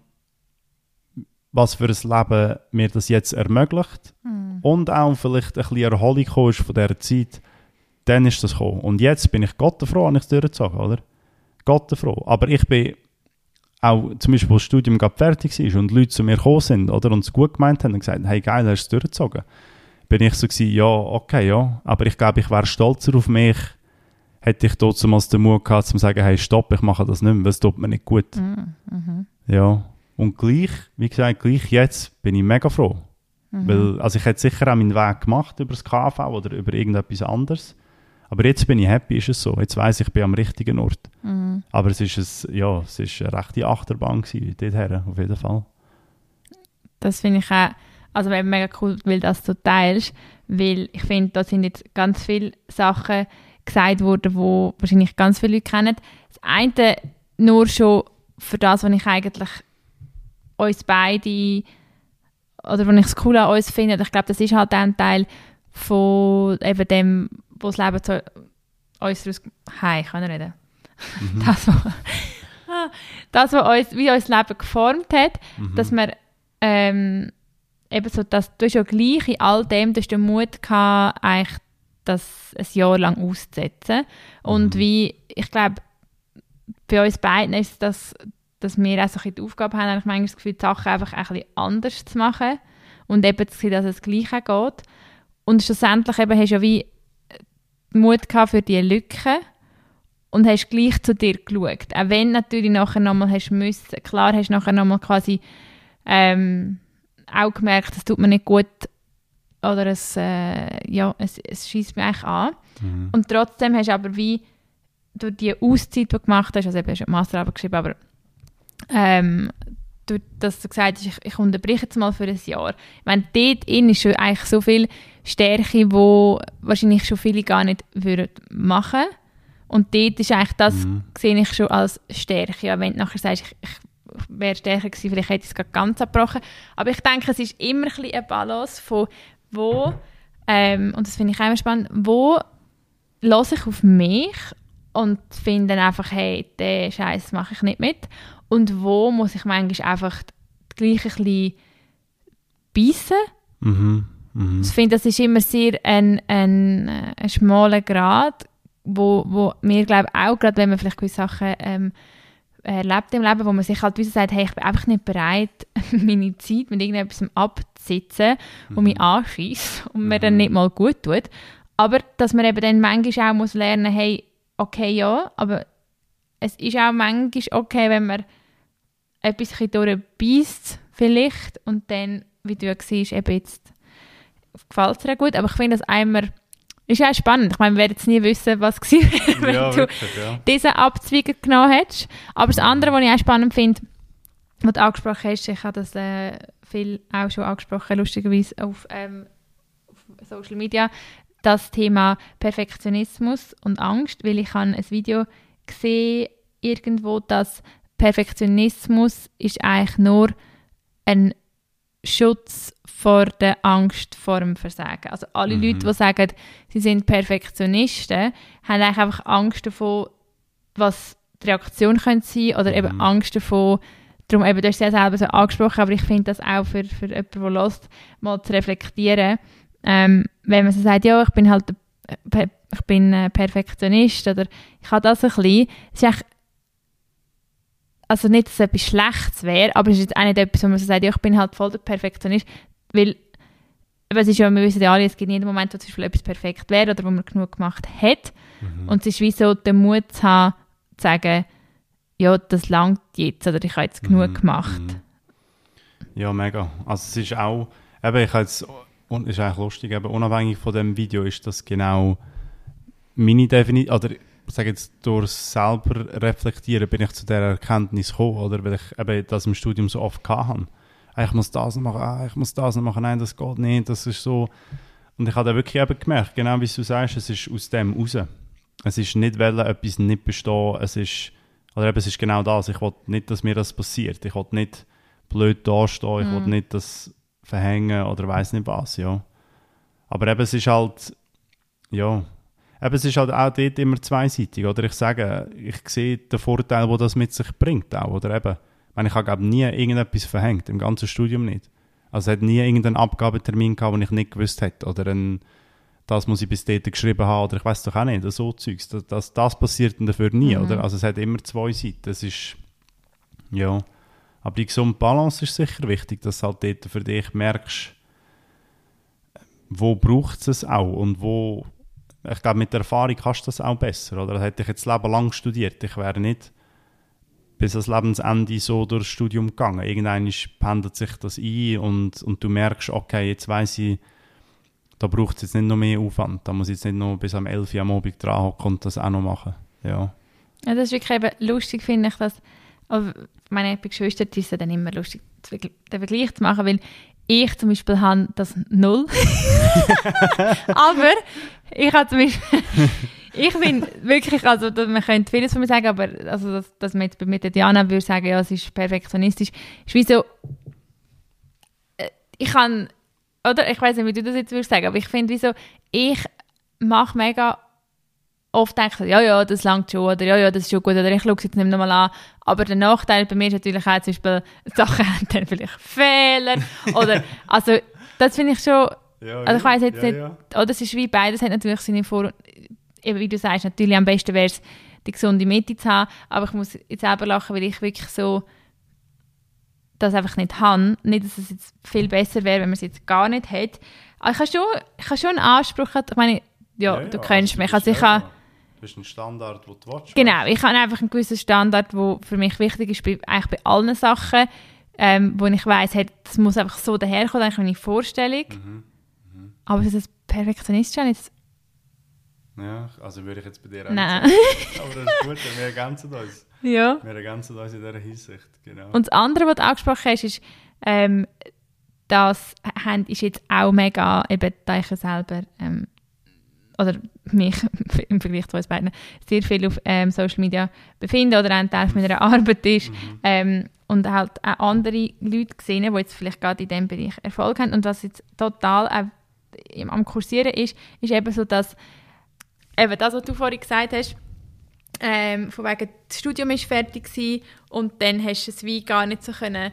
was für ein Leben mir das jetzt ermöglicht mm. Und auch vielleicht ein bisschen Erholung ist von dieser Zeit, dann ist das gekommen. Und jetzt bin ich Gott froh, habe ich es durchgezogen, oder? Gott froh. Aber ich bin auch, zum Beispiel, als das Studium gerade fertig war und Leute zu mir gekommen sind, oder, und es gut gemeint haben und gesagt, hey, geil, hast du es durchgezogen? Bin ich so gewesen, ja, okay, ja, aber ich glaube, ich wäre stolzer auf mich, hätte ich damals den Mut gehabt, zu sagen, hey, stopp, ich mache das nicht mehr, weil es tut mir nicht gut. Mm, mhm. Ja, und gleich, wie gesagt, gleich jetzt bin ich mega froh. Mhm. Weil, also ich hätte sicher auch meinen Weg gemacht über das KV oder über irgendetwas anderes. Aber jetzt bin ich happy, ist es so. Jetzt weiß ich, ich bin am richtigen Ort. Mhm. Aber es ist, ein, ja, es ist eine rechte Achterbahn gewesen, dorthin, auf jeden Fall. Das finde ich auch, also mega cool, weil das du teilst, weil ich finde, da sind jetzt ganz viele Sachen gesagt worden, die wahrscheinlich ganz viele Leute kennen. Das eine nur schon für das, was ich eigentlich uns beide, oder wenn ich es cool an uns finde, ich glaube, das ist halt ein Teil von eben dem, wo das Leben zu uns raus... Hi, ich kann reden. Mhm. (laughs) Das, was, (laughs) das, was uns, wie uns das Leben geformt hat, mhm. dass wir ähm, eben so, dass du ja gleich in all dem, du hast den Mut gehabt, eigentlich das ein Jahr lang auszusetzen. Und mhm. wie, ich glaube, bei uns beiden ist das dass wir auch so die Aufgabe haben, ich manchmal das Gefühl, die Sachen einfach ein bisschen anders zu machen und eben zu sehen, dass es gleich geht. Und schlussendlich eben hast du ja wie Mut gehabt für diese Lücke und hast gleich zu dir geschaut. Auch wenn natürlich nachher nochmal hast müssen, klar hast du nachher nochmal quasi ähm, auch gemerkt, es tut mir nicht gut oder es, äh, ja, es, es schießt mich eigentlich an. Mhm. Und trotzdem hast du aber wie durch die Auszeit, die du gemacht hast, also eben hast du Masterarbeit geschrieben, aber ähm, durch, dass du gesagt hast, ich, ich unterbreche jetzt mal für ein Jahr. Ich meine, dort in ist schon eigentlich so viel Stärke, wo wahrscheinlich schon viele gar nicht würden machen Und dort ist eigentlich das, mhm. sehe ich schon als Stärke. Ja, wenn du nachher sagst, ich, ich wäre stärker gewesen, vielleicht hätte ich es ganz abgebrochen. Aber ich denke, es ist immer ein eine Balance von wo, ähm, und das finde ich auch immer spannend, wo lasse ich auf mich und finde dann einfach, hey, den Scheiß mache ich nicht mit. Und wo muss ich manchmal einfach gleich ein bisschen beißen. Mhm. Mhm. Ich finde, das ist immer sehr ein, ein, äh, ein schmaler Grad, wo, wo mir glaube auch, gerade wenn man vielleicht gewisse Sachen ähm, erlebt im Leben, wo man sich halt wie sagt, hey, ich bin einfach nicht bereit, (laughs) meine Zeit mit irgendetwas abzusitzen, wo mhm. mich anschießt und mir dann mhm. nicht mal gut tut. Aber dass man eben dann manchmal auch muss lernen, hey, okay, ja, aber es ist auch manchmal okay, wenn man etwas durchbeißt vielleicht und dann, wie du ja siehst, eben jetzt gefällt es dir gut, aber ich finde das einmal ist ja spannend. Ich meine, wir werden jetzt nie wissen, was war, wenn ja, du wirklich, ja. diesen Abzweig genommen hättest. Aber das andere, was ich auch spannend finde, was du angesprochen hast, ich habe das äh, viel auch schon angesprochen, lustigerweise auf, ähm, auf Social Media, das Thema Perfektionismus und Angst, weil ich habe ein Video gesehen irgendwo, dass Perfektionismus ist eigentlich nur ein Schutz vor der Angst vor dem Versagen. Also alle mhm. Leute, die sagen, sie sind Perfektionisten, haben eigentlich einfach Angst davon, was die Reaktion könnte sein oder mhm. eben Angst davon, darum eben, du hast es ja selber so angesprochen, aber ich finde das auch für, für jemanden, der lässt, mal zu reflektieren, ähm, wenn man so sagt, ja, ich bin halt ich bin Perfektionist oder ich habe das ein bisschen, es ist also nicht, dass es etwas Schlechtes wäre, aber es ist jetzt auch nicht etwas, wo man so sagt, ja, ich bin halt voll der Perfektionist, weil es ist ja, wir wissen ja alle, es gibt nie einen Moment, wo zum Beispiel etwas perfekt wäre oder wo man genug gemacht hat. Mhm. Und es ist wie so, den Mut zu haben, zu sagen, ja, das langt jetzt oder ich habe jetzt genug mhm. gemacht. Mhm. Ja, mega. Also es ist auch, eben, ich habe jetzt, und ist eigentlich lustig, eben unabhängig von dem Video ist das genau meine Definition, oder sage jetzt, durch selber reflektieren bin ich zu der Erkenntnis gekommen, oder weil ich eben das im Studium so oft hatte. Ah, ich muss das machen, ah, ich muss das machen, nein, das geht nicht, das ist so. Und ich habe da wirklich eben gemerkt, genau wie du sagst, es ist aus dem raus. Es ist nicht wollen, etwas nicht bestehen, es ist, oder eben, es ist genau das, ich will nicht, dass mir das passiert, ich will nicht blöd dastehen, ich mm. will mhm. nicht das verhängen oder weiß nicht was, ja. Aber eben, es ist halt, ja, eben, es ist halt auch dort immer zweiseitig, oder? Ich sage, ich sehe den Vorteil, den das mit sich bringt auch, oder eben, ich, meine, ich habe glaube nie irgendetwas verhängt, im ganzen Studium nicht. Also es hat nie irgendeinen Abgabetermin gehabt, den ich nicht gewusst hätte, oder ein, das muss ich bis dort geschrieben haben, oder ich weiß doch auch nicht, so Zeugs, das, das, das passiert dafür nie, mhm. oder? Also es hat immer zwei Seiten, das ist, ja, aber die gesunde Balance ist sicher wichtig, dass du halt dort für dich merkst, wo braucht es auch und wo ich glaube, mit der Erfahrung kannst du das auch besser. Oder hätte ich jetzt Leben lang studiert, ich wäre nicht bis ans Lebensende so durchs Studium gegangen. Irgendwann pendelt sich das ein und, und du merkst, okay, jetzt weiß ich, da braucht es jetzt nicht noch mehr Aufwand. Da muss ich jetzt nicht noch bis am 11 Uhr am Abend dran hocken und das auch noch machen. Ja. ja das ist wirklich eben lustig, finde ich, dass meine Geschwister die sind dann immer lustig, den Vergleich zu machen, weil ich zum Beispiel habe das null. (laughs) aber ich habe zum Beispiel, (laughs) ich bin wirklich, also man könnte vieles von mir sagen, aber also dass, dass man jetzt mit der Diana würde sagen, ja, es ist perfektionistisch, ist wie so, äh, ich kann, oder ich weiß nicht, wie du das jetzt würdest sagen, aber ich finde wie so, ich mache mega oft denke ich, ja, ja, das langt schon, oder ja, ja, das ist schon gut, oder ich schaue es jetzt nicht nochmal an. Aber der Nachteil bei mir ist natürlich auch zum Beispiel, Sachen (laughs) haben dann vielleicht Fehler, oder, (laughs) also, das finde ich schon, ja, also ich weiß jetzt ja, nicht, ja. oder es ist wie beides, hat natürlich seine Vor- eben wie du sagst, natürlich am besten wäre es, die gesunde Mitte zu haben, aber ich muss jetzt selber lachen, weil ich wirklich so das einfach nicht habe. Nicht, dass es jetzt viel besser wäre, wenn man es jetzt gar nicht hat. Aber ich habe schon, ich habe schon einen Anspruch, ich meine, ja, du kennst also mich, also ich habe Du hast einen Standard, den du willst. Genau, ich habe einfach einen gewissen Standard, der für mich wichtig ist, bei, eigentlich bei allen Sachen, ähm, wo ich weiss, hey, das muss einfach so daherkommen, eigentlich meine Vorstellung. Mhm. Mhm. Aber das ist Perfektionist schon jetzt... Ja, also würde ich jetzt bei dir auch Nein. (laughs) Aber das ist gut, wir ergänzen uns. Ja. Wir ergänzen uns in dieser Hinsicht, genau. Und das andere, was du angesprochen hast, ist, ähm, das ist jetzt auch mega, eben, da ich selber ähm, oder mich (laughs) im Vergleich zu uns beiden, sehr viel auf ähm, Social Media befinde oder ein Teil meiner Arbeit ist. Mhm. Ähm, und halt auch andere Leute gesehen, die jetzt vielleicht gerade in diesem Bereich Erfolg haben. Und was jetzt total auch am Kursieren ist, ist eben so, dass eben das, was du vorhin gesagt hast, ähm, von wegen, das Studium ist fertig gewesen, und dann hast du es wie gar nicht so können,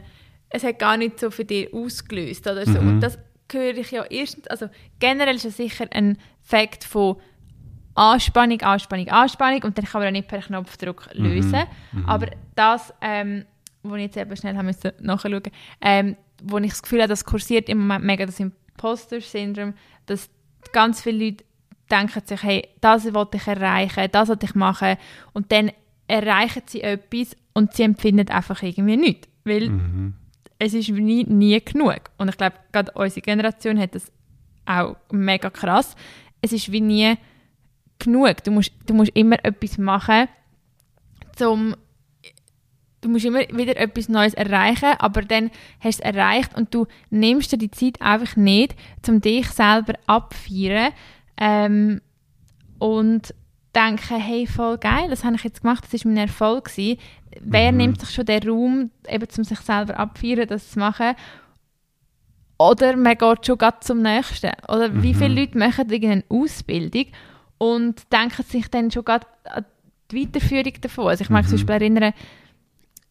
es hat gar nicht so für dich ausgelöst oder so. Mhm. Und das höre ich ja erstens, also generell ist es sicher ein Fakt von Anspannung, Anspannung, Anspannung und dann kann man auch nicht per Knopfdruck mhm. lösen. Mhm. Aber das, ähm, wo ich jetzt eben schnell haben müssen nachschauen, ähm, wo ich das Gefühl habe, das kursiert im Moment mega das Imposter-Syndrom, dass ganz viele Leute denken sich, hey, das wollte ich erreichen, das wollte ich machen und dann erreichen sie etwas und sie empfinden einfach irgendwie nichts, weil mhm. Es ist nie, nie genug. Und ich glaube, gerade unsere Generation hat das auch mega krass. Es ist wie nie genug. Du musst, du musst immer etwas machen, zum du musst immer wieder etwas Neues erreichen, aber dann hast du es erreicht und du nimmst dir die Zeit einfach nicht, um dich selber abfeiern ähm, und denken, hey, voll geil, das habe ich jetzt gemacht, das war mein Erfolg. Gewesen. Wer mhm. nimmt sich schon den Raum, eben um sich selber abfeiern, das zu machen? Oder man geht schon zum Nächsten. Oder mhm. wie viele Leute machen irgendeine Ausbildung und denken sich dann schon an die Weiterführung davon. Also ich mag mhm. zum Beispiel erinnern,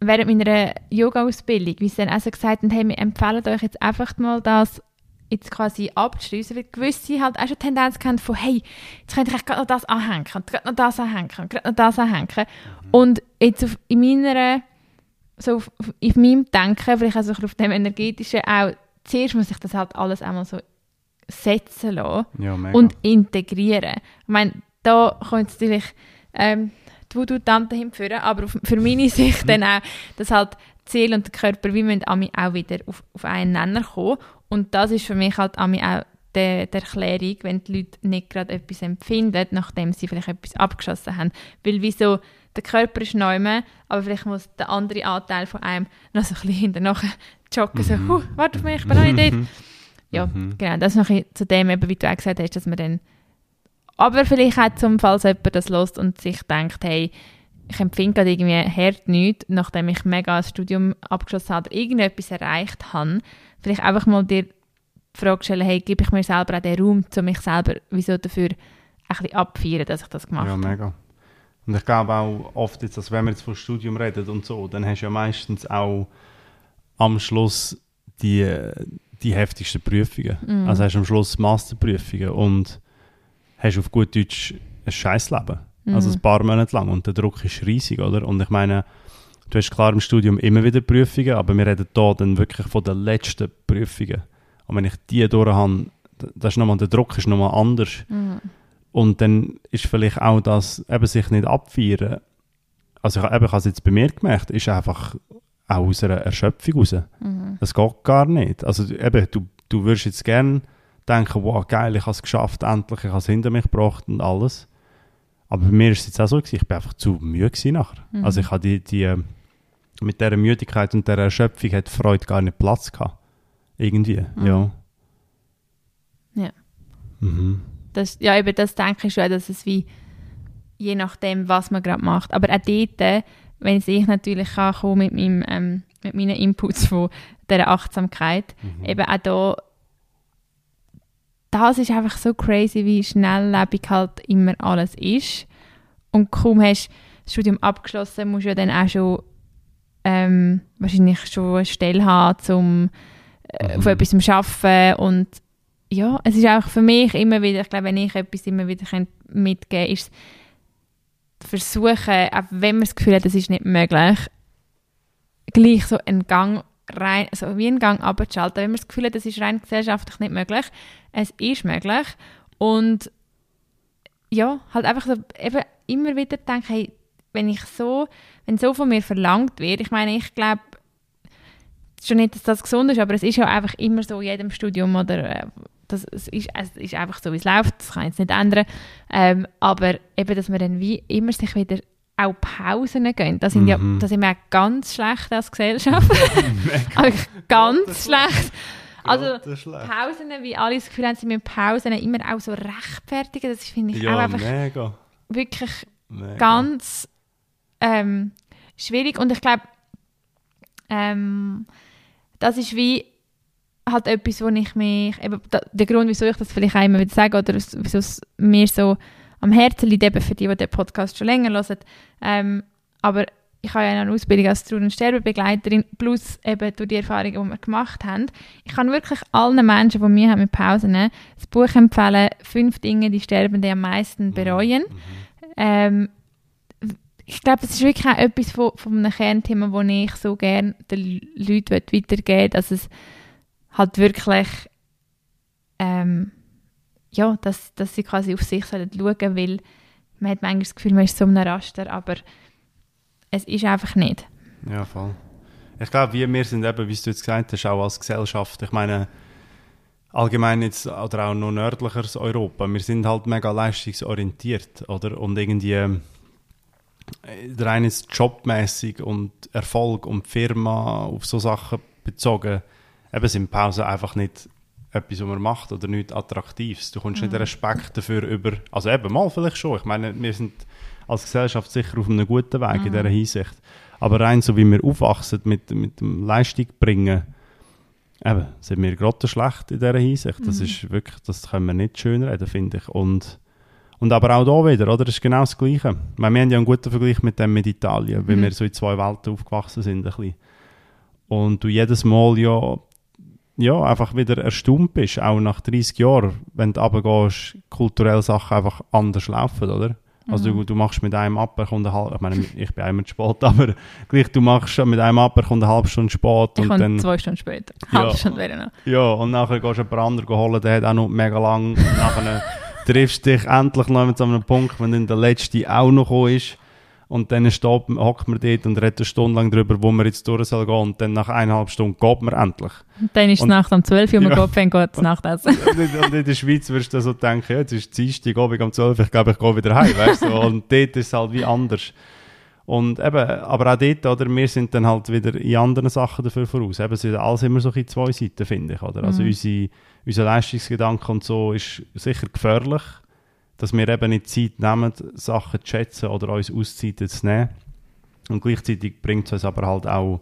während meiner Yoga-Ausbildung, wie sie dann also gesagt haben, hey, wir empfehlen euch jetzt einfach mal das jetzt quasi abzuschließen, weil gewisse halt auch schon Tendenz haben von, hey, jetzt könnte ich gerade noch das anhängen, gerade noch das anhängen, gerade noch das anhängen. Mhm. Und jetzt auf, in meiner, so auf, in meinem Denken, vielleicht also auf dem energetischen auch, zuerst muss ich das halt alles einmal so setzen lassen ja, und integrieren. Ich meine, da kommt es natürlich ähm, die Voodoo-Tante hinführen, aber auf, für meine Sicht dann auch, dass halt Seele und der Körper, wie müssen auch wieder auf, auf einen Nenner kommen und das ist für mich halt auch die, die Erklärung, wenn die Leute nicht gerade etwas empfinden, nachdem sie vielleicht etwas abgeschossen haben. Weil wieso, der Körper ist neu, aber vielleicht muss der andere Anteil von einem noch so ein bisschen hinterher joggen, so, mhm. warte auf mich, ich bin noch nicht dort. Mhm. Ja, mhm. genau, das noch zu dem, eben, wie du auch gesagt hast, dass man dann aber vielleicht auch zum Fall, dass jemand das lässt und sich denkt, hey, ich empfinde gerade irgendwie hart nichts, nachdem ich mega das Studium abgeschlossen habe oder irgendetwas erreicht habe, vielleicht einfach mal dir die Frage stellen, hey, gebe ich mir selber auch den Raum, um mich selber wieso dafür ein bisschen abfeiern, dass ich das gemacht habe. Ja, mega. Und ich glaube auch oft, jetzt, also wenn wir jetzt vom Studium reden und so, dann hast du ja meistens auch am Schluss die, die heftigsten Prüfungen. Mm. Also hast du am Schluss Masterprüfungen und hast auf gut Deutsch ein Scheißleben. Mm. Also ein paar Monate lang und der Druck ist riesig, oder? Und ich meine, Du hast klar im Studium immer wieder Prüfungen, aber wir reden hier dann wirklich von den letzten Prüfungen. Und wenn ich die durch habe, das ist nochmal, der Druck ist nochmal anders. Mhm. Und dann ist vielleicht auch das, eben sich nicht abfeiern, also ich, eben, ich habe es jetzt bei mir gemerkt, ist einfach auch aus einer Erschöpfung raus. Mhm. Das geht gar nicht. Also eben, du, du würdest jetzt gerne denken, wow, geil, ich habe es geschafft, endlich, ich habe es hinter mich gebracht und alles. Aber bei mir ist es jetzt auch so, gewesen, ich bin einfach zu müde nachher. Mhm. Also ich habe die, die, mit dieser Müdigkeit und der Erschöpfung hat Freude gar nicht Platz gehabt. Irgendwie, mhm. ja. Ja. Mhm. Das, ja, eben das denke ich schon, dass es wie je nachdem, was man gerade macht. Aber auch dort, wenn ich natürlich kann mit, meinem, ähm, mit meinen Inputs von dieser Achtsamkeit, mhm. eben auch da das ist einfach so crazy, wie schnelllebig halt immer alles ist. Und kaum hast du das Studium abgeschlossen, musst du ja dann auch schon ähm, wahrscheinlich schon eine Stelle haben, um äh, mhm. etwas zu arbeiten. Und ja, es ist auch für mich immer wieder, ich glaube, wenn ich etwas immer wieder mitgeben kann, ist versuchen, auch wenn man das Gefühl hat, das ist nicht möglich, gleich so einen Gang rein, so wie einen Gang abzuschalten, wenn man das Gefühl hat, das ist rein gesellschaftlich nicht möglich. Es ist möglich. Und ja, halt einfach so eben immer wieder denken, hey, wenn ich so, wenn so von mir verlangt wird, ich meine, ich glaube, schon nicht, dass das gesund ist, aber es ist ja einfach immer so in jedem Studium oder äh, das, es, ist, es ist einfach so, wie es läuft, das kann ich jetzt nicht ändern, ähm, aber eben, dass man dann wie immer sich wieder auch Pausen gehen. Das sind, mhm. ja, das sind wir auch ganz schlecht als Gesellschaft. (laughs) (laughs) ganz schlecht. Also. Pausen, wie alle das Gefühl haben, sie müssen Pausen immer auch so rechtfertigen, das finde ich auch Ja, einfach mega. wirklich mega. ganz ähm, schwierig und ich glaube, ähm, das ist wie halt etwas, wo ich mich, eben, da, der Grund, wieso ich das vielleicht immer wieder sage oder wieso es mir so am Herzen liegt, eben für die, die den Podcast schon länger hören, ähm, aber ich habe ja eine Ausbildung als Trauer- und Sterbebegleiterin, plus eben durch die Erfahrungen, die wir gemacht haben. Ich kann wirklich allen Menschen, die mir haben mit Pausen, das Buch empfehlen, «Fünf Dinge, die Sterbende am meisten bereuen». Ähm, ich glaube, das ist wirklich auch etwas von, von einem Kernthema, das ich so gerne den Leuten weitergeben will, dass es halt wirklich ähm, ja, dass, dass sie quasi auf sich schauen sollen, weil man hat manchmal das Gefühl, man ist so einem Raster, aber es ist einfach nicht. Ja, voll. Ich glaube, wir, wir sind eben, wie du jetzt gesagt hast, auch als Gesellschaft, ich meine, allgemein jetzt, oder auch noch nördlicheres Europa, wir sind halt mega leistungsorientiert, oder? Und irgendwie, äh, der eine ist jobmäßig und Erfolg und Firma auf so Sachen bezogen, eben sind Pausen einfach nicht etwas, was man macht oder nichts Attraktives. Du kommst nicht Respekt dafür über, also eben mal vielleicht schon, ich meine, wir sind als Gesellschaft sicher auf einem guten Weg in dieser Hinsicht. Aber rein so wie wir aufwachsen mit, mit dem Leistung bringen, eben, sind wir gerade schlecht in dieser Hinsicht. Das ist wirklich, das können wir nicht schön reden, finde ich. Und, und aber auch da wieder, oder? Das ist genau das Gleiche. Meine, wir haben ja einen guten Vergleich mit dem mit Italien, weil wir so in zwei Welten aufgewachsen sind. Ein bisschen. Und du jedes Mal ja, ja einfach wieder erstaunt bist, auch nach 30 Jahren, wenn du runtergehst, kulturelle Sachen einfach anders laufen, oder? Also du, du machst mit einem ab, er kommt eine halbe, ich meine, ich bin einmal zu spät, (laughs) aber gleich, du machst mit einem ab, er kommt eine halbe Stunde spät Ich und dann, zwei Stunden später. Ja. Halbe Stunde wäre noch. ja, und nachher gehst du jemand anderen holen, der hat auch noch mega lang, nachher (laughs) triffst du dich endlich noch so einem Punkt, wenn dann der Letzte auch noch ist und dann steht, hockt man dort und redet eine Stunde lang darüber, wo man jetzt durch soll gehen und dann nach eineinhalb Stunden geht man endlich. Und dann ist es Nacht um 12 Uhr und man Ja. geht, geht Nachtessen. und in- und in der Schweiz wirst du so denken, ja, jetzt ist Dienstag, Abend um 12 ich glaube, ich gehe wieder heim, weißt du? Und dort ist es halt wie anders. Und eben, aber auch dort, oder, wir sind dann halt wieder in anderen Sachen dafür voraus. Eben, es ist alles immer so in zwei Seiten, finde ich, oder? Also Mhm. unsere, unser Leistungsgedanke und so ist sicher gefährlich, dass wir eben nicht Zeit nehmen, Sachen zu schätzen oder uns Auszeiten zu nehmen. Und gleichzeitig bringt es uns aber halt auch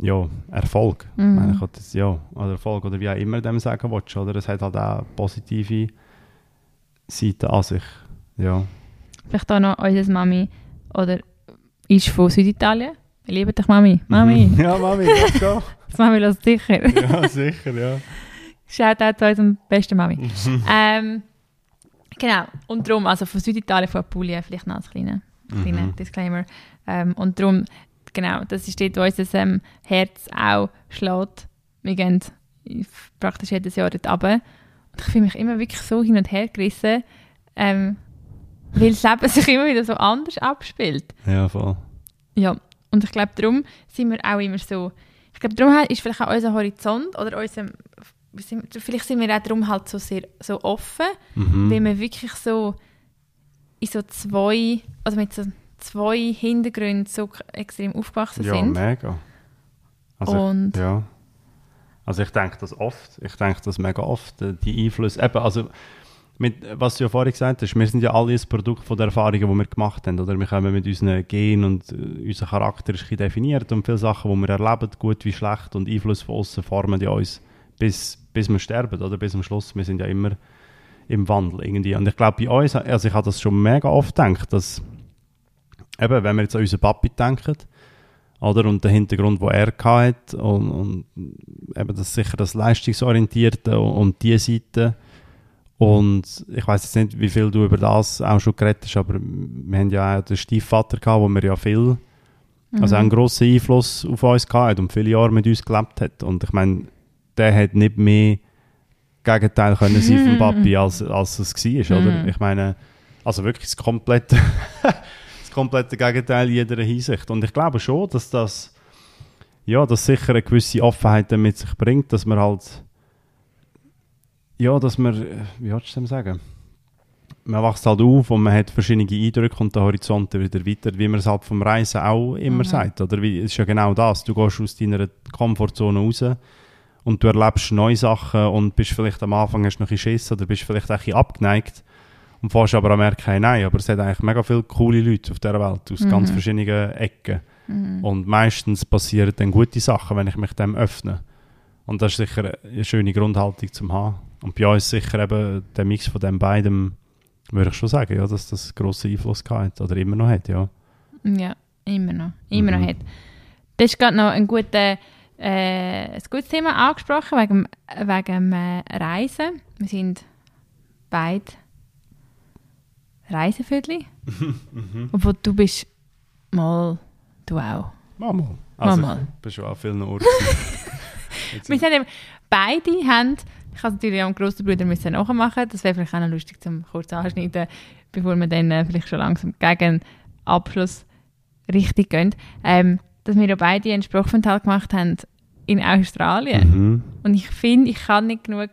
ja, Erfolg. Ich Mhm. meine, ich kann das, ja, oder Erfolg oder wie auch immer dem sagen willst, oder? Es hat halt auch positive Seiten an sich. Ja. Vielleicht auch noch unsere Mami oder ist von Süditalien. Ich liebe dich, Mami. Mami, Mhm. Ja, Mami, let's go. das (laughs) Mami lässt sicher. ja, sicher, ja. Schaut auch zu unserem besten Mami. ähm, genau. Und darum, also von Süditalien, von Apulia, vielleicht noch als kleiner, kleiner Mhm. Disclaimer. Ähm, und darum, genau, das ist dort, wo unser ähm, Herz auch schlägt. Wir gehen praktisch jedes Jahr dort runter. Und ich fühle mich immer wirklich so hin und her gerissen, ähm, weil das Leben sich immer wieder so anders abspielt. Ja, voll. Ja, und ich glaube, darum sind wir auch immer so. Ich glaube, darum ist vielleicht auch unser Horizont oder unser. Vielleicht sind wir auch darum halt so sehr so offen, Mhm. weil wir wirklich so in so zwei, also mit so zwei Hintergründen so extrem aufgewachsen Ja, sind. mega. Also, Und ja. Also ich denke das oft. Ich denke das mega oft. äh, Die Einflüsse. Eben, also mit, was du ja vorhin gesagt hast, wir sind ja alle ein Produkt von den Erfahrungen, die wir gemacht haben. Oder wir kommen mit unseren Genen und äh, unser Charakter ist definiert und viele Sachen, die wir erleben, gut wie schlecht und Einfluss von außen formen ja uns bis, bis wir sterben oder bis am Schluss. Wir sind ja immer im Wandel irgendwie. Und ich glaube bei uns, also ich habe das schon mega oft gedacht, dass eben, wenn wir jetzt an unseren Papi denken, oder? Und der Hintergrund, den er hatte und, und eben das sicher das Leistungsorientierte und, und die Seite. Und ich weiß jetzt nicht, wie viel du über das auch schon geredet hast, aber wir haben ja auch den Stiefvater gehabt, wo wir ja viel, also Mhm. einen grossen Einfluss auf uns gehabt und viele Jahre mit uns gelebt hat. Und ich meine, der hat nicht mehr Gegenteil können sein vom (laughs) Papi, als, als es war, oder? Mhm. Ich meine, also wirklich das komplette, (laughs) das komplette Gegenteil in jeder Hinsicht. Und ich glaube schon, dass das, ja, das sicher eine gewisse Offenheit mit sich bringt, dass man halt, ja, dass man, äh, wie soll ich das sagen? Man wächst halt auf und man hat verschiedene Eindrücke und der Horizont wieder weiter, wie man es halt vom Reisen auch immer Mhm. sagt. Oder wie, es ist ja genau das. Du gehst aus deiner Komfortzone raus und du erlebst neue Sachen und bist vielleicht am Anfang hast noch ein bisschen Schiss oder bist vielleicht ein bisschen abgeneigt und fährst aber an merken, hey, nein, aber es hat eigentlich mega viele coole Leute auf dieser Welt aus Mhm. ganz verschiedenen Ecken. Mhm. Und meistens passieren dann gute Sachen, wenn ich mich dem öffne. Und das ist sicher eine schöne Grundhaltung zum haben. Und bei uns sicher eben der Mix von den beiden, würde ich schon sagen, ja, dass das grossen Einfluss gehabt hat oder immer noch hat, ja. Ja, immer noch. Immer Mhm. noch hat. Das ist gerade noch ein, guter, äh, ein gutes Thema angesprochen, wegen, wegen dem, äh, Reisen. Wir sind beide Reiseviertel. Mhm. (laughs) Obwohl du bist mal, du auch. Mal, Also, Mal, mal. ich bin schon an vielen Orten. (laughs) Wir sind eben, beide haben, ich habe es natürlich am grossen Bruder müssen nachmachen, das wäre vielleicht auch noch lustig zum kurz anschneiden, bevor wir dann äh, vielleicht schon langsam gegen Abschluss richtig gehen, ähm, dass wir ja beide einen Sprachaufenthalt gemacht haben in Australien. Mhm. Und ich finde, ich kann nicht genug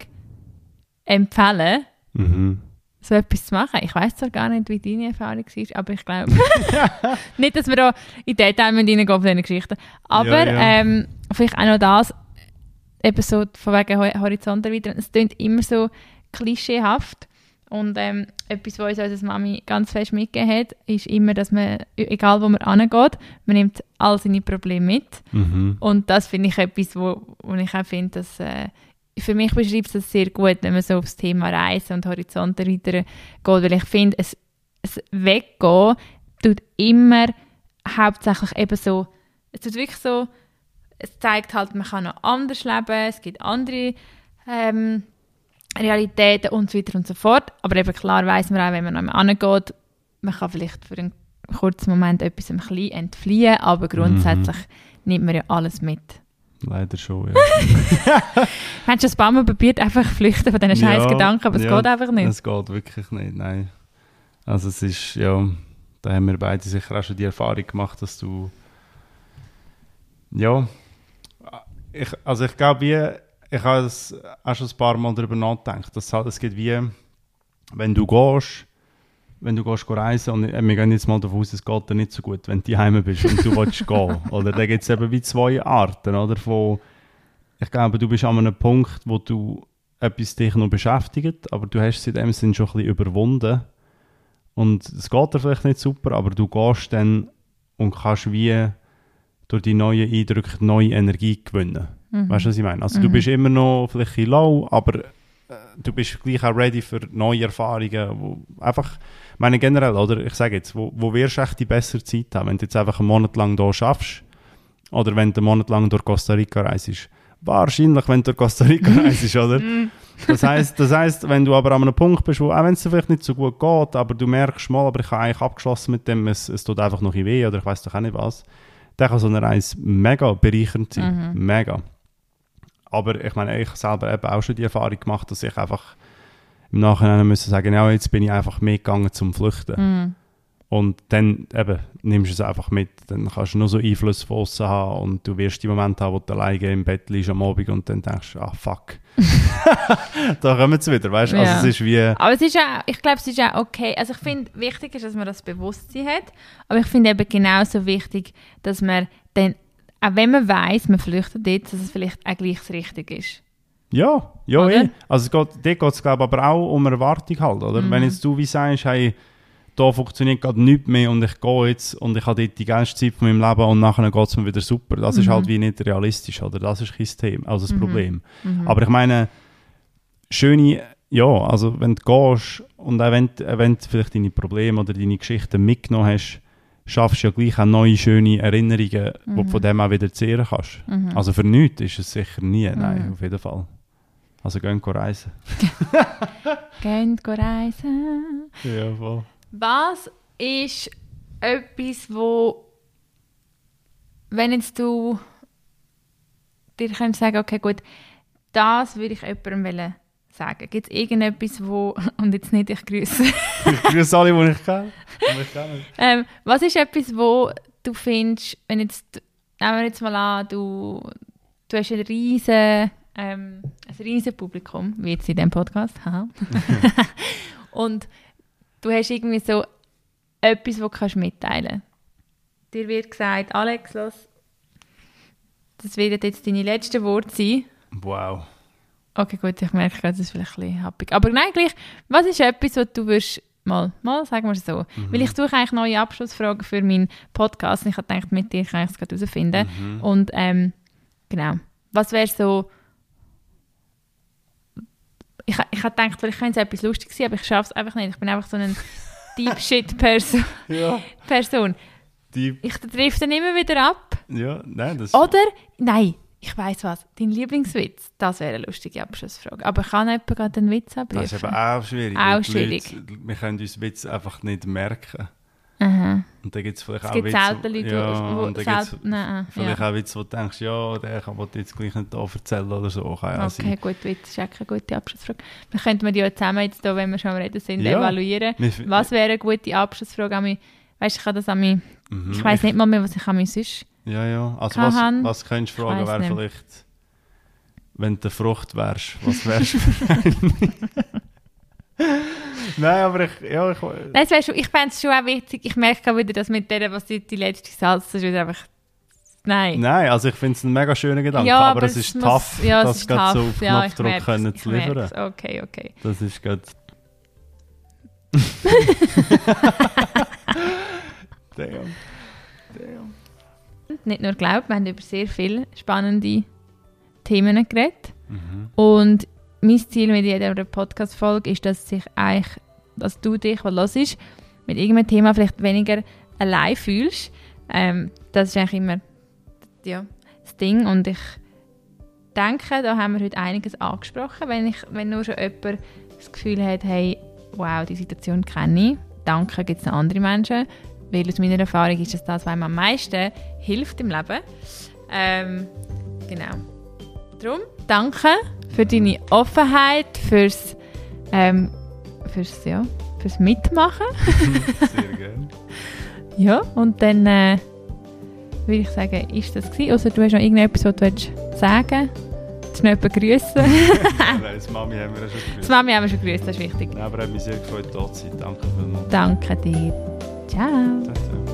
empfehlen, Mhm. so etwas zu machen. Ich weiß zwar gar nicht, wie deine Erfahrung war, aber ich glaube (laughs) (laughs) nicht, dass wir da in Detail mit reingehen von diesen Geschichten. Aber Ja, ja. Ähm, vielleicht auch noch das, eben so von wegen Ho- Horizont erweitern. Es klingt immer so klischeehaft. Und ähm, etwas, was uns unsere Mami ganz fest mitgegeben hat, ist immer, dass man, egal wo man angeht, man nimmt all seine Probleme mit. Mhm. Und das finde ich etwas, wo, wo ich auch finde, dass äh, für mich beschreibt es das sehr gut, wenn man so aufs Thema Reisen und Horizont erweitern geht, weil ich finde, es, es Weggehen tut immer hauptsächlich eben so, es tut wirklich so, es zeigt halt, man kann noch anders leben, es gibt andere ähm, Realitäten und so weiter und so fort, aber eben klar weiss man auch, wenn man noch einmal angeht, man kann vielleicht für einen kurzen Moment etwas ein bisschen entfliehen, aber grundsätzlich nimmt man ja alles mit. Leider schon, ja. (laughs) Hast du ein paar Mal probiert, einfach flüchten von diesen scheiß Ja, Gedanken, aber es ja, geht einfach nicht. Es geht wirklich nicht, nein. Also es ist, ja, da haben wir beide sicher auch schon die Erfahrung gemacht, dass du, ja, ich, also ich glaube, wie, ich habe es auch schon ein paar Mal darüber nachgedacht, dass halt, es gibt wie, wenn du gehst, wenn du gehst reisen und äh, wir gehen jetzt mal davon aus, es geht dir nicht so gut, wenn du heim bist und du willst gehen, (laughs) oder da gibt es eben wie zwei Arten, oder, von, ich glaube, du bist an einem Punkt, wo du etwas dich noch beschäftigt, aber du hast es in dem Sinn schon ein bisschen überwunden. Und es geht dir vielleicht nicht super, aber du gehst dann und kannst wie durch die neuen Eindrücke neue Energie gewinnen. Mhm. Weißt du, was ich meine? Also du Mhm. bist immer noch vielleicht bisschen low, aber äh, du bist gleich auch ready für neue Erfahrungen. Wo einfach, meine generell, oder? Ich sage jetzt, wo, wo wirst du echt die bessere Zeit haben, wenn du jetzt einfach einen Monat lang hier schaffst oder wenn du einen Monat lang durch Costa Rica reist? Wahrscheinlich, wenn du durch Costa Rica (laughs) reist, oder? Mhm. Das heißt, das heißt, wenn du aber an einem Punkt bist, wo, auch wenn es dir vielleicht nicht so gut geht, aber du merkst mal, aber ich habe eigentlich abgeschlossen mit dem, es, es tut einfach noch weh oder ich weiß doch auch nicht was, dann kann so eine Reise mega bereichernd sein. Mhm. Mega. Aber ich meine, ich habe selber eben auch schon die Erfahrung gemacht, dass ich einfach im Nachhinein müssen sagen, ja, jetzt bin ich einfach mitgegangen zum Flüchten. Mhm. Und dann eben, nimmst du es einfach mit. Dann kannst du nur so Einfluss von außen haben und du wirst die Momente haben, wo du alleine im Bett liegst am Abend und dann denkst, ah fuck. (laughs) da kommen sie wieder, weißt du? Also Ja. es ist wie, Aber es ist ja, ich glaube, es ist ja okay. Also ich finde, wichtig ist, dass man das Bewusstsein hat. Aber ich finde eben genauso wichtig, dass man dann, auch wenn man weiß, man flüchtet jetzt, dass es vielleicht auch gleich das Richtige ist. ja, ja, Oder? eh. Also es geht, dort geht es glaube ich aber auch um Erwartung halt, oder? Mhm. Wenn jetzt du wie sagst, hey, da funktioniert gerade nichts mehr und ich gehe jetzt und ich habe dort die geilste Zeit von meinem Leben und nachher geht es mir wieder super. Das ist Mhm. halt wie nicht realistisch, oder? Das ist kein Thema, also das Mhm. Problem. Mhm. Aber ich meine, schöne, ja, also wenn du gehst und auch wenn, du- wenn du vielleicht deine Probleme oder deine Geschichten mitgenommen hast, schaffst du ja gleich auch neue, schöne Erinnerungen, wo du Mhm. von dem auch wieder zehren kannst. Mhm. Also für nichts ist es sicher nie, nein, Mhm. auf jeden Fall. Also gehen reisen. (laughs) Gehen reisen. Ja, voll. Was ist etwas, wo, wenn jetzt du dir könntest sagen, okay, gut, das würde ich jemandem wollen sagen. Gibt es irgendetwas, wo, (laughs) und jetzt nicht, ich grüße, Ich grüße alle, die ich kenne. Die ich kenne. ähm, was ist etwas, wo du findest, wenn jetzt, nehmen wir jetzt mal an, du, du hast ein riesen, ähm, ein riesen Publikum, wie jetzt in diesem Podcast, haha. (laughs) und du hast irgendwie so etwas, wo du kannst mitteilen Dir wird gesagt, Alex, los, das werden jetzt deine letzten Worte sein. Wow. Okay, gut, ich merke gerade, das ist vielleicht ein bisschen happig. Aber nein, gleich, was ist etwas, was du würdest, mal, mal, sagen wir es so, Mhm. weil ich suche eigentlich neue Abschlussfragen für meinen Podcast und ich habe gedacht, mit dir kann ich es gerade herausfinden. Mhm. Und, ähm, genau, was wäre so, ich, ich habe gedacht, vielleicht könnte es etwas lustig sein, aber ich schaffe es einfach nicht. Ich bin einfach so eine Deep Shit Person. (laughs) Ja. Person. Die, Ich treffe dann immer wieder ab. ja, nein, das Oder, nein, ich weiß was, dein Lieblingswitz, das wäre eine lustige Abschlussfrage. Aber kann jemand gerade einen Witz das ist abrufen? eben auch schwierig. Auch schwierig. Leute, wir können uns Witze einfach nicht merken. Aha. Und dann gibt es vielleicht Es auch Witze, Leute, ja, die, und dann gibt's. Nein, vielleicht ja. auch Witze, wo du denkst, ja, der kann man jetzt gleich nicht hier erzählen oder so. Kann ja Okay, sein. gut, Witz ist auch keine gute Abschlussfrage. Dann könnten wir die ja zusammen jetzt, hier, wenn wir schon am Reden sind, Ja. evaluieren. Was wäre eine gute Abschlussfrage an? Weißt ich kann das an mich... Mhm, Ich weiß nicht mal mehr, was ich an mich sonst... Ja, ja. Also was, haben. was könntest du fragen, wäre vielleicht, wenn du eine Frucht wärst, was wärst du? (laughs) (laughs) Nein, aber ich, ja, ich, Nein, wäre schon, ich fände es schon auch wichtig, ich merke auch wieder, dass mit der, was die, die letzte Salz ist, wieder einfach... Nein. nein, also ich finde es ein mega schöner Gedanke, Ja, aber, es es ist muss- tough, ja, das ist gerade so auf Ja, ich Knopfdruck merk's, können zu liefern. merk's. Okay, okay. Das ist gerade... (laughs) Damn. Damn. Nicht nur glaubt, wir haben über sehr viele spannende Themen geredet. Mhm. Und mein Ziel mit jeder Podcast-Folge ist, dass sich eigentlich, dass du dich, was los ist, mit irgendeinem Thema vielleicht weniger allein fühlst. Ähm, das ist eigentlich immer ja, das Ding. Und ich denke, da haben wir heute einiges angesprochen. Wenn, ich, wenn nur schon jemand das Gefühl hat, hey, wow, die Situation kenne ich, danke, gibt es noch andere Menschen. Weil aus meiner Erfahrung ist das das, was einem am meisten hilft im Leben. Ähm, genau. Darum, danke für deine Offenheit, fürs, ähm, fürs, ja, fürs Mitmachen. (laughs) Sehr gerne. Ja, und dann äh, würde ich sagen, ist das gewesen. Also du hast noch irgendetwas, was du willst sagen willst. Noch jemanden grüßen. (laughs) (laughs) Nein, das Mami haben wir schon Das gewusst. Mami haben wir schon grüßt, das ist wichtig. Nein, aber hat mich sehr gefreut, da zu sein. Danke vielmals. Danke dir. Ciao. Ciao.